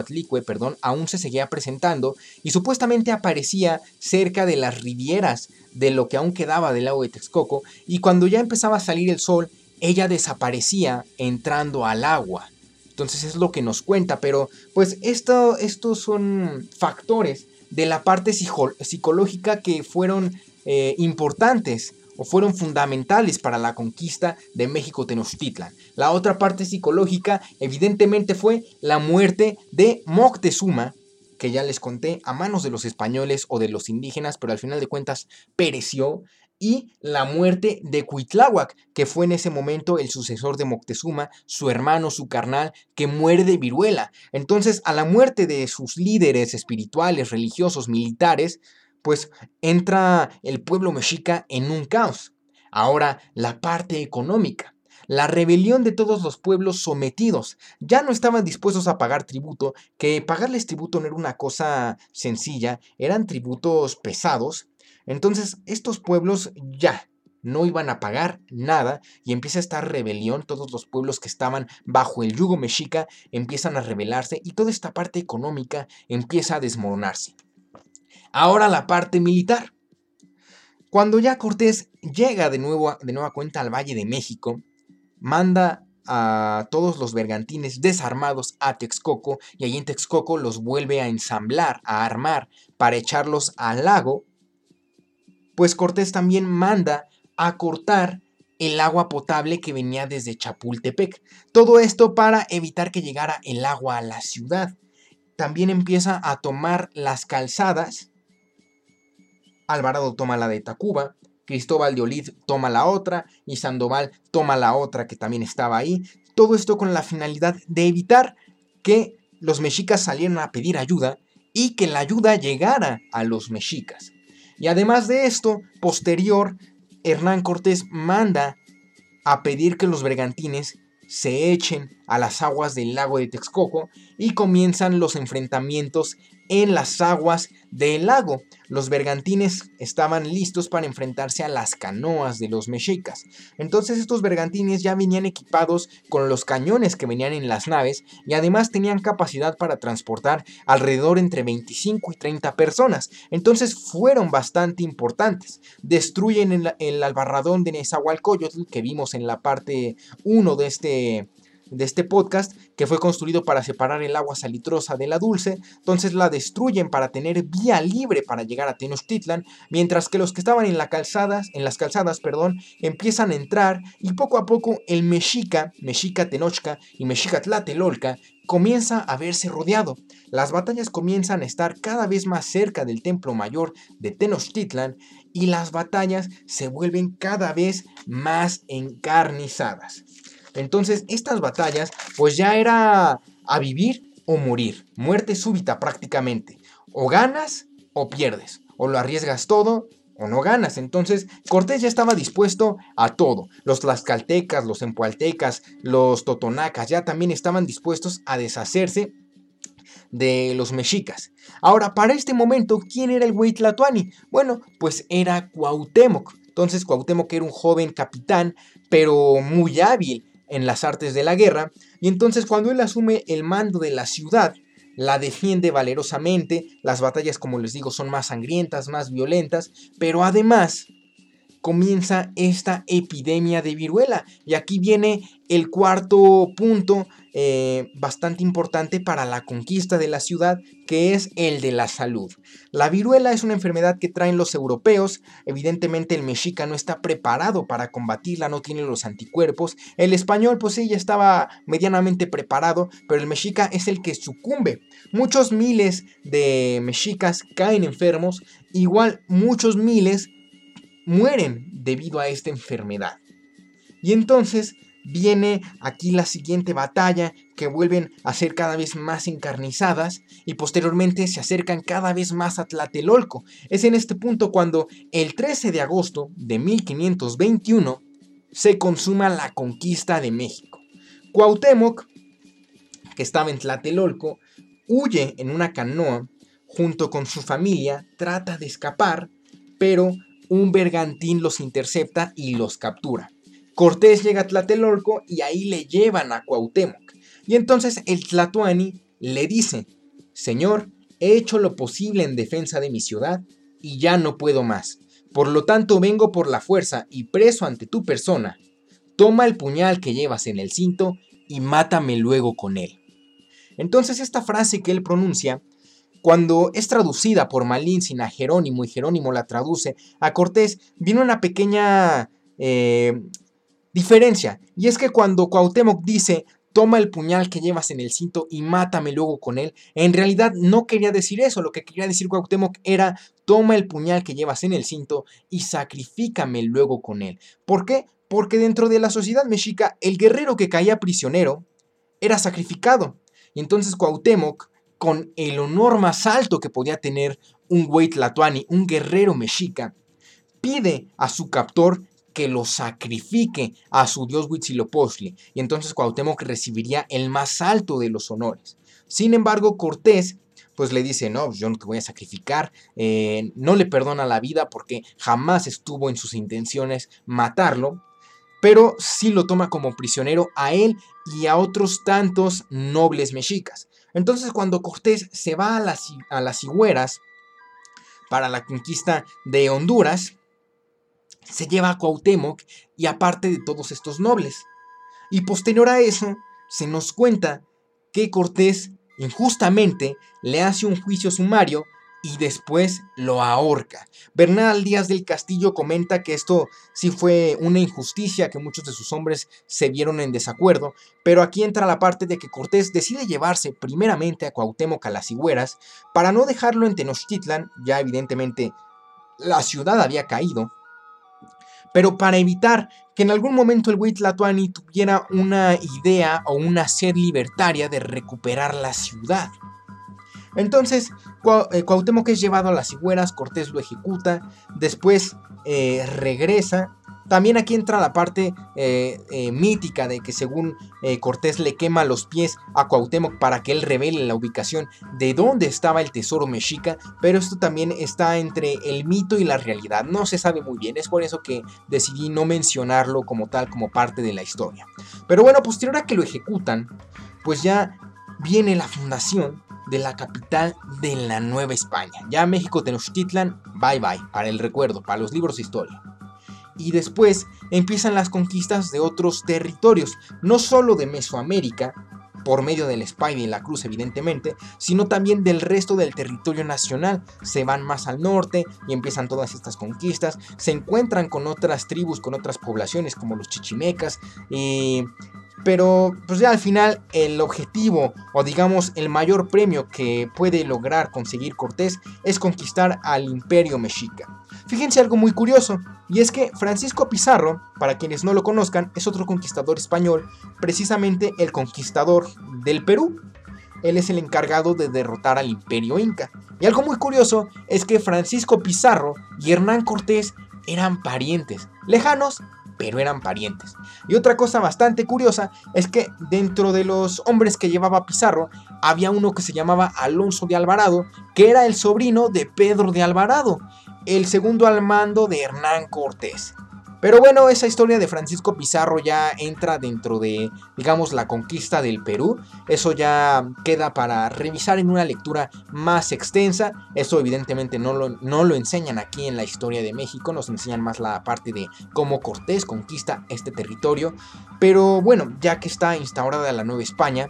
perdón, aún se seguía presentando y supuestamente aparecía cerca de las rivieras de lo que aún quedaba del lago de Texcoco y cuando ya empezaba a salir el sol, ella desaparecía entrando al agua. Entonces es lo que nos cuenta, pero pues esto, estos son factores de la parte psicológica que fueron eh, importantes o fueron fundamentales para la conquista de México Tenochtitlan. La otra parte psicológica evidentemente fue la muerte de Moctezuma, que ya les conté, a manos de los españoles o de los indígenas, pero al final de cuentas pereció y la muerte de Cuitláhuac, que fue en ese momento el sucesor de Moctezuma, su hermano, su carnal, que muere de viruela. Entonces, a la muerte de sus líderes espirituales, religiosos, militares, pues entra el pueblo mexica en un caos. Ahora, la parte económica. La rebelión de todos los pueblos sometidos. Ya no estaban dispuestos a pagar tributo, que pagarles tributo no era una cosa sencilla, eran tributos pesados, entonces, estos pueblos ya no iban a pagar nada y empieza esta rebelión, todos los pueblos que estaban bajo el yugo mexica empiezan a rebelarse y toda esta parte económica empieza a desmoronarse. Ahora la parte militar. Cuando ya Cortés llega de, nuevo, de nueva cuenta al Valle de México, manda a todos los bergantines desarmados a Texcoco y allí en Texcoco los vuelve a ensamblar, a armar para echarlos al lago pues Cortés también manda a cortar el agua potable que venía desde Chapultepec. Todo esto para evitar que llegara el agua a la ciudad. También empieza a tomar las calzadas. Alvarado toma la de Tacuba, Cristóbal de Olid toma la otra y Sandoval toma la otra que también estaba ahí. Todo esto con la finalidad de evitar que los mexicas salieran a pedir ayuda y que la ayuda llegara a los mexicas. Y además de esto, posterior, Hernán Cortés manda a pedir que los bergantines se echen a las aguas del lago de Texcoco y comienzan los enfrentamientos en las aguas del lago. Los bergantines estaban listos para enfrentarse a las canoas de los mexicas. Entonces estos bergantines ya venían equipados con los cañones que venían en las naves y además tenían capacidad para transportar alrededor entre 25 y 30 personas. Entonces fueron bastante importantes. Destruyen el, el albarradón de Nezahualcóyotl que vimos en la parte 1 de este de este podcast, que fue construido para separar el agua salitrosa de la dulce, entonces la destruyen para tener vía libre para llegar a Tenochtitlan, mientras que los que estaban en, calzadas, en las calzadas perdón, empiezan a entrar y poco a poco el mexica, mexica Tenochca y mexica Tlatelolca comienza a verse rodeado. Las batallas comienzan a estar cada vez más cerca del templo mayor de Tenochtitlan y las batallas se vuelven cada vez más encarnizadas. Entonces, estas batallas, pues ya era a vivir o morir, muerte súbita prácticamente. O ganas o pierdes, o lo arriesgas todo o no ganas. Entonces, Cortés ya estaba dispuesto a todo. Los tlaxcaltecas, los empualtecas, los totonacas ya también estaban dispuestos a deshacerse de los mexicas. Ahora, para este momento, ¿quién era el güey? Bueno, pues era Cuauhtémoc. Entonces, Cuauhtémoc era un joven capitán, pero muy hábil en las artes de la guerra. Y entonces, cuando él asume el mando de la ciudad, la defiende valerosamente, las batallas como les digo son más sangrientas, más violentas, pero además comienza esta epidemia de viruela. Y aquí viene el cuarto punto eh, bastante importante para la conquista de la ciudad, que es el de la salud. La viruela es una enfermedad que traen los europeos, evidentemente el mexica no está preparado para combatirla, no tiene los anticuerpos, el español pues sí ya estaba medianamente preparado, pero el mexica es el que sucumbe. Muchos miles de mexicas caen enfermos, igual muchos miles mueren debido a esta enfermedad. Y entonces viene aquí la siguiente batalla que vuelven a ser cada vez más encarnizadas y posteriormente se acercan cada vez más a Tlatelolco. Es en este punto cuando el 13 de agosto de 1521 se consuma la conquista de México. Cuauhtémoc, que estaba en Tlatelolco, huye en una canoa junto con su familia, trata de escapar, pero un bergantín los intercepta y los captura. Cortés llega a Tlatelolco y ahí le llevan a Cuauhtémoc. Y entonces el Tlatoani le dice, Señor, he hecho lo posible en defensa de mi ciudad y ya no puedo más. Por lo tanto vengo por la fuerza y preso ante tu persona. Toma el puñal que llevas en el cinto y mátame luego con él. Entonces esta frase que él pronuncia cuando es traducida por Malín a Jerónimo y Jerónimo la traduce a Cortés, viene una pequeña eh, diferencia. Y es que cuando Cuauhtémoc dice, toma el puñal que llevas en el cinto y mátame luego con él, en realidad no quería decir eso. Lo que quería decir Cuauhtémoc era, toma el puñal que llevas en el cinto y sacrifícame luego con él. ¿Por qué? Porque dentro de la sociedad mexica, el guerrero que caía prisionero era sacrificado. Y entonces Cuauhtémoc con el honor más alto que podía tener un güey un guerrero mexica, pide a su captor que lo sacrifique a su dios Huitzilopochtli, y entonces Cuauhtémoc recibiría el más alto de los honores. Sin embargo, Cortés pues le dice, no, yo no te voy a sacrificar, eh, no le perdona la vida porque jamás estuvo en sus intenciones matarlo, pero sí lo toma como prisionero a él y a otros tantos nobles mexicas. Entonces cuando Cortés se va a las, a las Higueras para la conquista de Honduras, se lleva a Cuauhtémoc y aparte de todos estos nobles. Y posterior a eso, se nos cuenta que Cortés injustamente le hace un juicio sumario y después lo ahorca. Bernal Díaz del Castillo comenta que esto sí fue una injusticia, que muchos de sus hombres se vieron en desacuerdo, pero aquí entra la parte de que Cortés decide llevarse primeramente a Cuauhtémoc a las Higueras para no dejarlo en Tenochtitlan, ya evidentemente la ciudad había caído, pero para evitar que en algún momento el Huitlatoani tuviera una idea o una sed libertaria de recuperar la ciudad. Entonces, eh, Cuauhtémoc es llevado a las Higueras, Cortés lo ejecuta, después eh, regresa. También aquí entra la parte eh, mítica de que según Cortés le quema los pies a Cuauhtémoc para que él revele la ubicación de dónde estaba el tesoro mexica, pero esto también está entre el mito y la realidad, no se sabe muy bien, es por eso que decidí no mencionarlo como tal, como parte de la historia. Pero bueno, posterior a que lo ejecutan, pues ya viene la fundación de la capital de la Nueva España. Ya México Tenochtitlan, bye bye, para el recuerdo, para los libros de historia. Y después empiezan las conquistas de otros territorios, no solo de Mesoamérica, por medio del Spider y la Cruz evidentemente, sino también del resto del territorio nacional. Se van más al norte y empiezan todas estas conquistas, se encuentran con otras tribus, con otras poblaciones como los chichimecas, y Pero pues ya al final el objetivo o digamos el mayor premio que puede lograr conseguir Cortés es conquistar al imperio mexica. Fíjense algo muy curioso, y es que Francisco Pizarro, para quienes no lo conozcan, es otro conquistador español, precisamente el conquistador del Perú. Él es el encargado de derrotar al imperio inca. Y algo muy curioso es que Francisco Pizarro y Hernán Cortés eran parientes, lejanos, pero eran parientes. Y otra cosa bastante curiosa es que dentro de los hombres que llevaba Pizarro había uno que se llamaba Alonso de Alvarado, que era el sobrino de Pedro de Alvarado, el segundo al mando de Hernán Cortés. Pero bueno, esa historia de Francisco Pizarro ya entra dentro de, digamos, la conquista del Perú. Eso ya queda para revisar en una lectura más extensa. Eso evidentemente no lo, no lo enseñan aquí en la historia de México, nos enseñan más la parte de cómo Cortés conquista este territorio. Pero bueno, ya que está instaurada la Nueva España,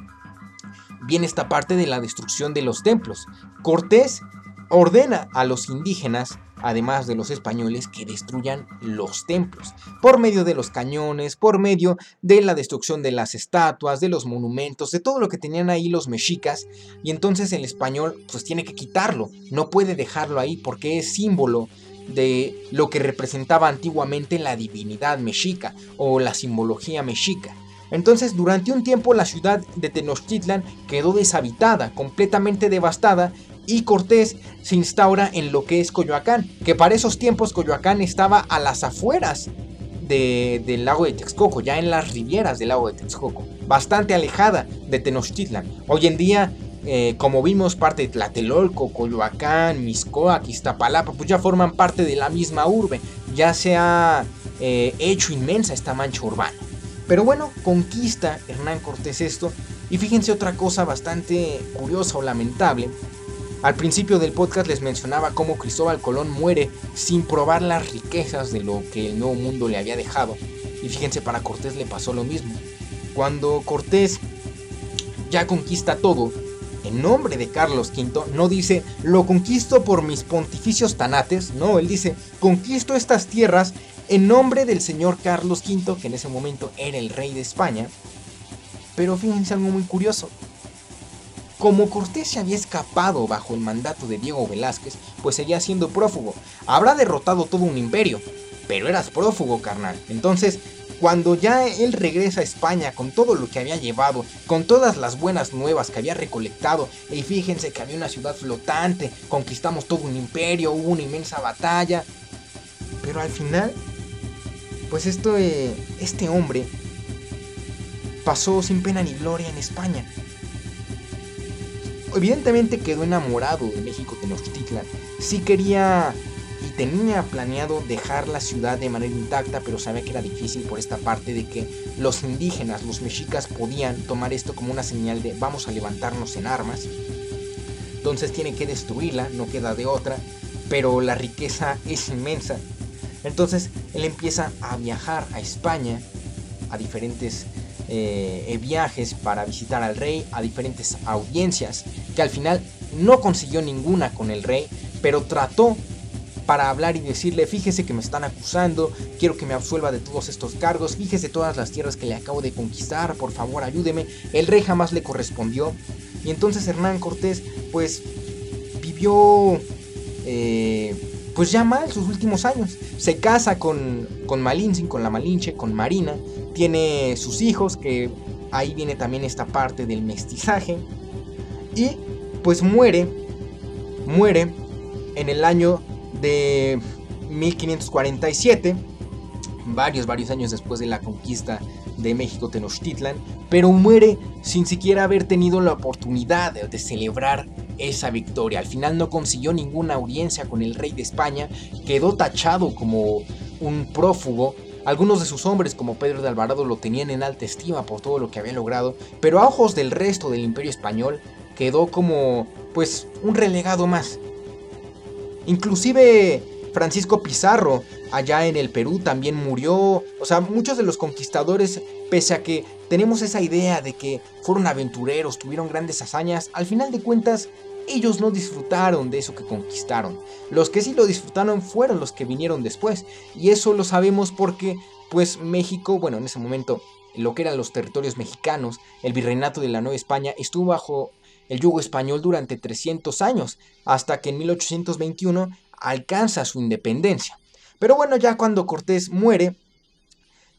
viene esta parte de la destrucción de los templos. Cortés ordena a los indígenas además de los españoles, que destruyan los templos, por medio de los cañones, por medio de la destrucción de las estatuas, de los monumentos, de todo lo que tenían ahí los mexicas, y entonces el español pues tiene que quitarlo, no puede dejarlo ahí porque es símbolo de lo que representaba antiguamente la divinidad mexica o la simbología mexica. Entonces, durante un tiempo la ciudad de Tenochtitlan quedó deshabitada, completamente devastada, y Cortés se instaura en lo que es Coyoacán, que para esos tiempos Coyoacán estaba a las afueras del lago de Texcoco, ya en las rivieras del lago de Texcoco, bastante alejada de Tenochtitlan. Hoy en día, eh, como vimos, parte de Tlatelolco, Coyoacán, Miscoac, Iztapalapa, pues ya forman parte de la misma urbe, ya se ha eh, hecho inmensa esta mancha urbana. Pero bueno, conquista Hernán Cortés esto, y fíjense otra cosa bastante curiosa o lamentable, al principio del podcast les mencionaba cómo Cristóbal Colón muere sin probar las riquezas de lo que el nuevo mundo le había dejado. Y fíjense, para Cortés le pasó lo mismo. Cuando Cortés ya conquista todo, en nombre de Carlos V, no dice lo conquisto por mis pontificios tanates, no, él dice conquisto estas tierras en nombre del señor Carlos V, que en ese momento era el rey de España. Pero fíjense algo muy curioso, como Cortés se había escapado bajo el mandato de Diego Velázquez, pues seguía siendo prófugo. Habrá derrotado todo un imperio, pero eras prófugo, carnal. Entonces, cuando ya él regresa a España con todo lo que había llevado, con todas las buenas nuevas que había recolectado, y fíjense que había una ciudad flotante, conquistamos todo un imperio, hubo una inmensa batalla, pero al final, pues esto, eh, este hombre pasó sin pena ni gloria en España evidentemente quedó enamorado de México Tenochtitlan. Sí quería y tenía planeado dejar la ciudad de manera intacta, pero sabía que era difícil por esta parte de que los indígenas, los mexicas, podían tomar esto como una señal de vamos a levantarnos en armas. Entonces tiene que destruirla, no queda de otra, pero la riqueza es inmensa. Entonces él empieza a viajar a España, a diferentes eh, viajes para visitar al rey, a diferentes audiencias, que al final no consiguió ninguna con el rey, pero trató para hablar y decirle, fíjese que me están acusando, quiero que me absuelva de todos estos cargos, fíjese todas las tierras que le acabo de conquistar, por favor ayúdeme. El rey jamás le correspondió. Y entonces Hernán Cortés pues vivió eh, pues ya mal sus últimos años. Se casa con, con Malinche, con la Malinche, con Marina, tiene sus hijos, que ahí viene también esta parte del mestizaje. Y pues muere, muere en el año de 1547, varios, varios años después de la conquista de México Tenochtitlan, pero muere sin siquiera haber tenido la oportunidad de, celebrar esa victoria. Al final no consiguió ninguna audiencia con el rey de España, quedó tachado como un prófugo. Algunos de sus hombres, como Pedro de Alvarado, lo tenían en alta estima por todo lo que había logrado, pero a ojos del resto del imperio español quedó como, pues, un relegado más. Inclusive Francisco Pizarro, allá en el Perú, también murió. O sea, muchos de los conquistadores, pese a que tenemos esa idea de que fueron aventureros, tuvieron grandes hazañas, al final de cuentas, ellos no disfrutaron de eso que conquistaron. Los que sí lo disfrutaron fueron los que vinieron después. Y eso lo sabemos porque, pues, México, bueno, en ese momento lo que eran los territorios mexicanos, el virreinato de la Nueva España, estuvo bajo el yugo español durante 300 años, hasta que en 1821 alcanza su independencia. Pero bueno, ya cuando Cortés muere,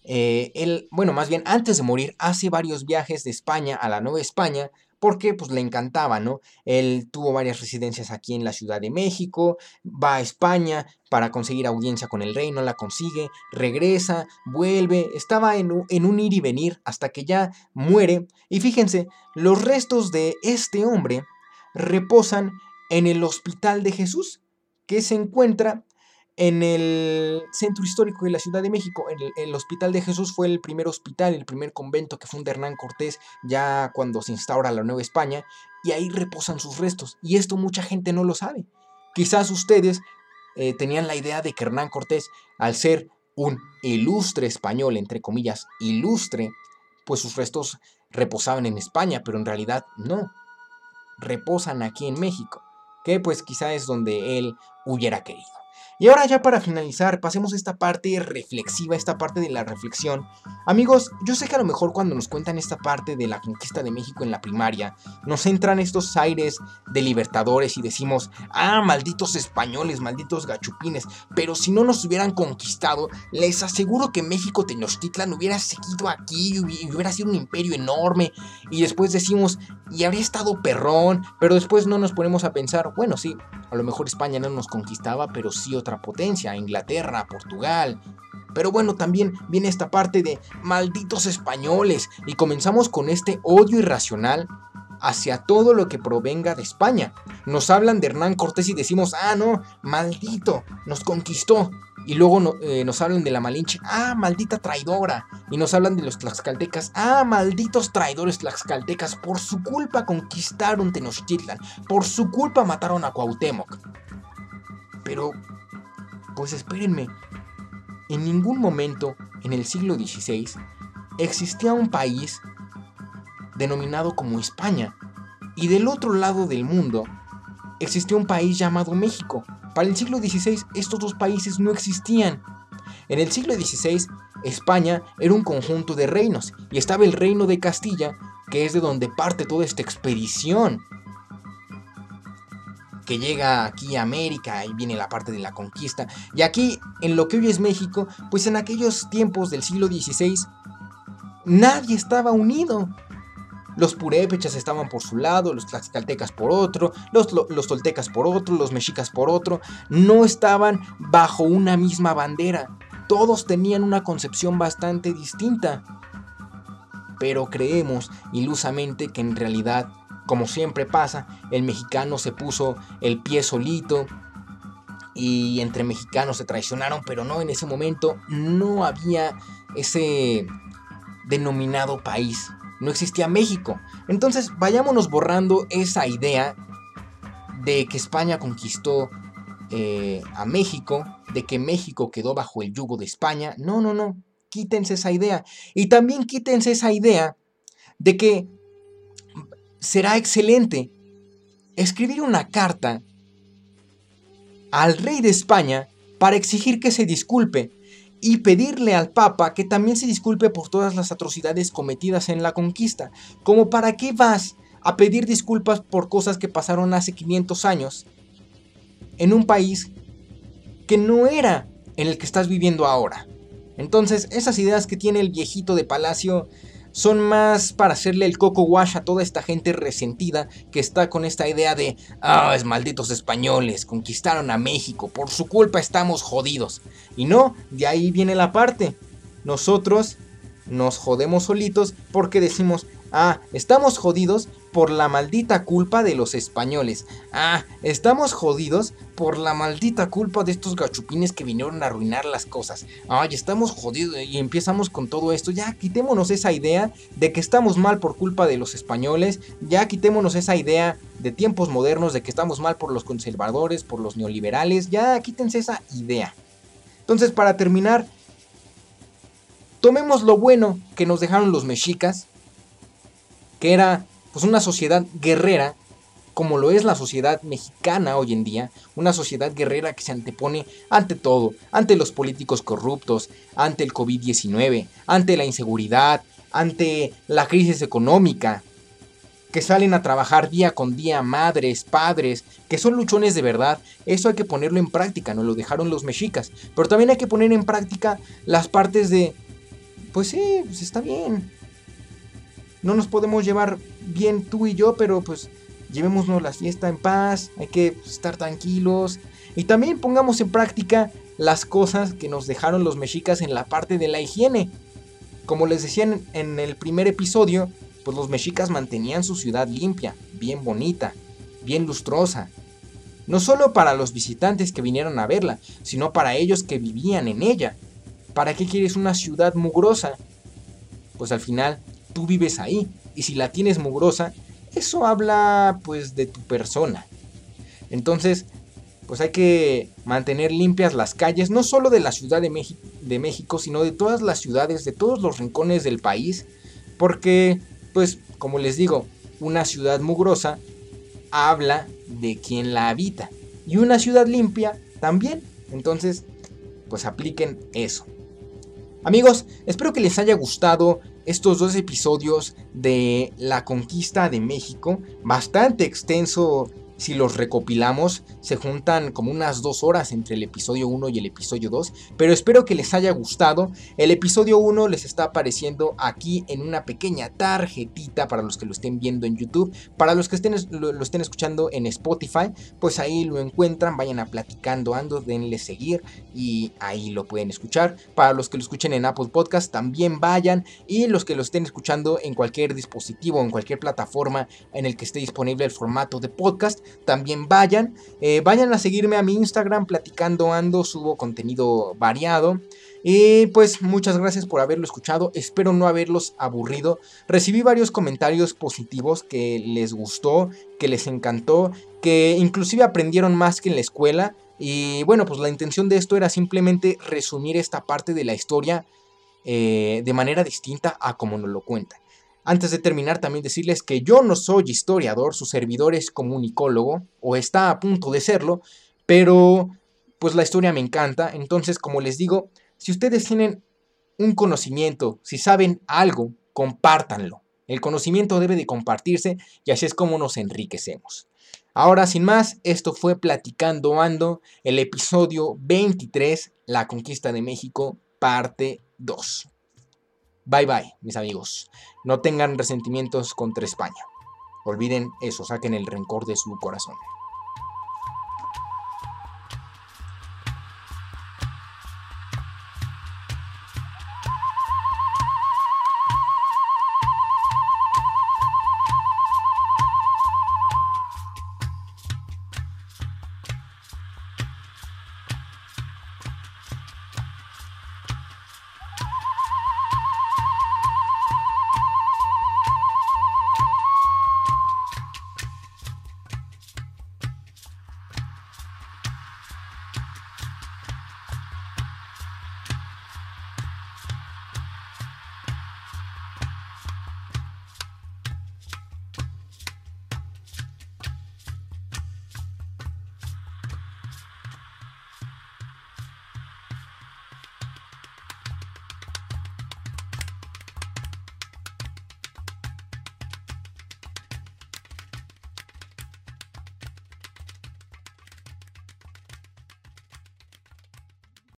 eh, él, bueno, más bien antes de morir, hace varios viajes de España a la Nueva España porque pues le encantaba, ¿no? Él tuvo varias residencias aquí en la Ciudad de México, va a España para conseguir audiencia con el rey, no la consigue, regresa, vuelve, estaba en, en un ir y venir hasta que ya muere. Y fíjense, los restos de este hombre reposan en el Hospital de Jesús, que se encuentra en el centro histórico de la Ciudad de México, el, Hospital de Jesús fue el primer hospital, el primer convento que funda Hernán Cortés ya cuando se instaura la Nueva España, y ahí reposan sus restos. Y esto mucha gente no lo sabe. Quizás ustedes eh, tenían la idea de que Hernán Cortés, al ser un ilustre español, entre comillas, ilustre, pues sus restos reposaban en España, pero en realidad no. Reposan aquí en México, que pues quizá es donde él hubiera querido. Y ahora ya para finalizar, pasemos a esta parte reflexiva, esta parte de la reflexión. Amigos, yo sé que a lo mejor cuando nos cuentan esta parte de la conquista de México en la primaria, nos entran estos aires de libertadores y decimos, ah, malditos españoles, malditos gachupines, pero si no nos hubieran conquistado, les aseguro que México Tenochtitlan hubiera seguido aquí y hubiera sido un imperio enorme. Y después decimos, y habría estado perrón, pero después no nos ponemos a pensar, bueno, sí, a lo mejor España no nos conquistaba, pero sí otra potencia, Inglaterra, Portugal. Pero bueno, también viene esta parte de malditos españoles y comenzamos con este odio irracional hacia todo lo que provenga de España. Nos hablan de Hernán Cortés y decimos, ah, no, maldito, nos conquistó. Y luego eh, nos hablan de la Malinche, ah, maldita traidora. Y nos hablan de los tlaxcaltecas, ah, malditos traidores tlaxcaltecas, por su culpa conquistaron Tenochtitlan, por su culpa mataron a Cuauhtémoc. Pero, pues espérenme, en ningún momento en el siglo XVI existía un país denominado como España. Y del otro lado del mundo existía un país llamado México. Para el siglo XVI estos dos países no existían. En el siglo XVI España era un conjunto de reinos y estaba el reino de Castilla, que es de donde parte toda esta expedición que llega aquí a América y viene la parte de la conquista. Y aquí, en lo que hoy es México, pues en aquellos tiempos del siglo XVI, nadie estaba unido. Los purépechas estaban por su lado, los tlaxcaltecas por otro, los, los toltecas por otro, los mexicas por otro. No estaban bajo una misma bandera. Todos tenían una concepción bastante distinta. Pero creemos ilusamente que en realidad, como siempre pasa, el mexicano se puso el pie solito, y entre mexicanos se traicionaron, pero no en ese momento no había ese denominado país no existía México. Entonces vayámonos borrando esa idea de que España conquistó eh, a México, de que México quedó bajo el yugo de España. No, no, no. Quítense esa idea. Y también quítense esa idea de que será excelente escribir una carta al rey de España para exigir que se disculpe y pedirle al Papa que también se disculpe por todas las atrocidades cometidas en la conquista. Como para qué vas a pedir disculpas por cosas que pasaron hace 500 años en un país que no era en el que estás viviendo ahora. Entonces, esas ideas que tiene el viejito de Palacio son más para hacerle el coco wash a toda esta gente resentida que está con esta idea de, ah, es malditos españoles, conquistaron a México, por su culpa estamos jodidos. Y no, de ahí viene la parte. Nosotros nos jodemos solitos porque decimos, ah, estamos jodidos por la maldita culpa de los españoles. Ah, estamos jodidos por la maldita culpa de estos gachupines que vinieron a arruinar las cosas. Ay, estamos jodidos y empezamos con todo esto. Ya quitémonos esa idea de que estamos mal por culpa de los españoles. Ya quitémonos esa idea de tiempos modernos de que estamos mal por los conservadores, por los neoliberales. Ya quítense esa idea. Entonces, para terminar, tomemos lo bueno que nos dejaron los mexicas, que era pues una sociedad guerrera, como lo es la sociedad mexicana hoy en día, una sociedad guerrera que se antepone ante todo, ante los políticos corruptos, ante el COVID-19, ante la inseguridad, ante la crisis económica, que salen a trabajar día con día, madres, padres, que son luchones de verdad, eso hay que ponerlo en práctica, no lo dejaron los mexicas, pero también hay que poner en práctica las partes de, pues sí, pues está bien, no nos podemos llevar bien tú y yo, pero pues llevémonos la fiesta en paz, hay que estar tranquilos y también pongamos en práctica las cosas que nos dejaron los mexicas en la parte de la higiene. Como les decía en, el primer episodio, pues los mexicas mantenían su ciudad limpia, bien bonita, bien lustrosa. No solo para los visitantes que vinieron a verla, sino para ellos que vivían en ella. ¿Para qué quieres una ciudad mugrosa? Pues al final tú vives ahí, y si la tienes mugrosa, eso habla pues de tu persona. Entonces, pues hay que mantener limpias las calles, no solo de la Ciudad de, de México, sino de todas las ciudades, de todos los rincones del país, porque pues como les digo, una ciudad mugrosa habla de quien la habita. Y una ciudad limpia también. Entonces, pues apliquen eso. Amigos, espero que les haya gustado estos dos episodios de la conquista de México. Bastante extenso si los recopilamos, se juntan como unas dos horas entre el episodio 1 y el episodio 2, pero espero que les haya gustado. El episodio 1 les está apareciendo aquí en una pequeña tarjetita para los que lo estén viendo en YouTube, para los que estén, lo, estén escuchando en Spotify, pues ahí lo encuentran, vayan a platicando ando, denle seguir y ahí lo pueden escuchar. Para los que lo escuchen en Apple Podcast, también vayan y los que lo estén escuchando en cualquier dispositivo, en cualquier plataforma en el que esté disponible el formato de podcast, también vayan. Eh, vayan a seguirme a mi Instagram, platicando ando, subo contenido variado. Y pues muchas gracias por haberlo escuchado, espero no haberlos aburrido. Recibí varios comentarios positivos que les gustó, que les encantó, que inclusive aprendieron más que en la escuela. Y bueno, pues la intención de esto era simplemente resumir esta parte de la historia eh, de manera distinta a como nos lo cuentan. Antes de terminar, también decirles que yo no soy historiador, su servidor es comunicólogo, o está a punto de serlo, pero pues la historia me encanta, entonces como les digo, si ustedes tienen un conocimiento, si saben algo, compártanlo. El conocimiento debe de compartirse y así es como nos enriquecemos. Ahora, sin más, esto fue Platicando Ando, el episodio 23, La Conquista de México, parte 2. Bye bye, mis amigos. No tengan resentimientos contra España. Olviden eso, saquen el rencor de su corazón.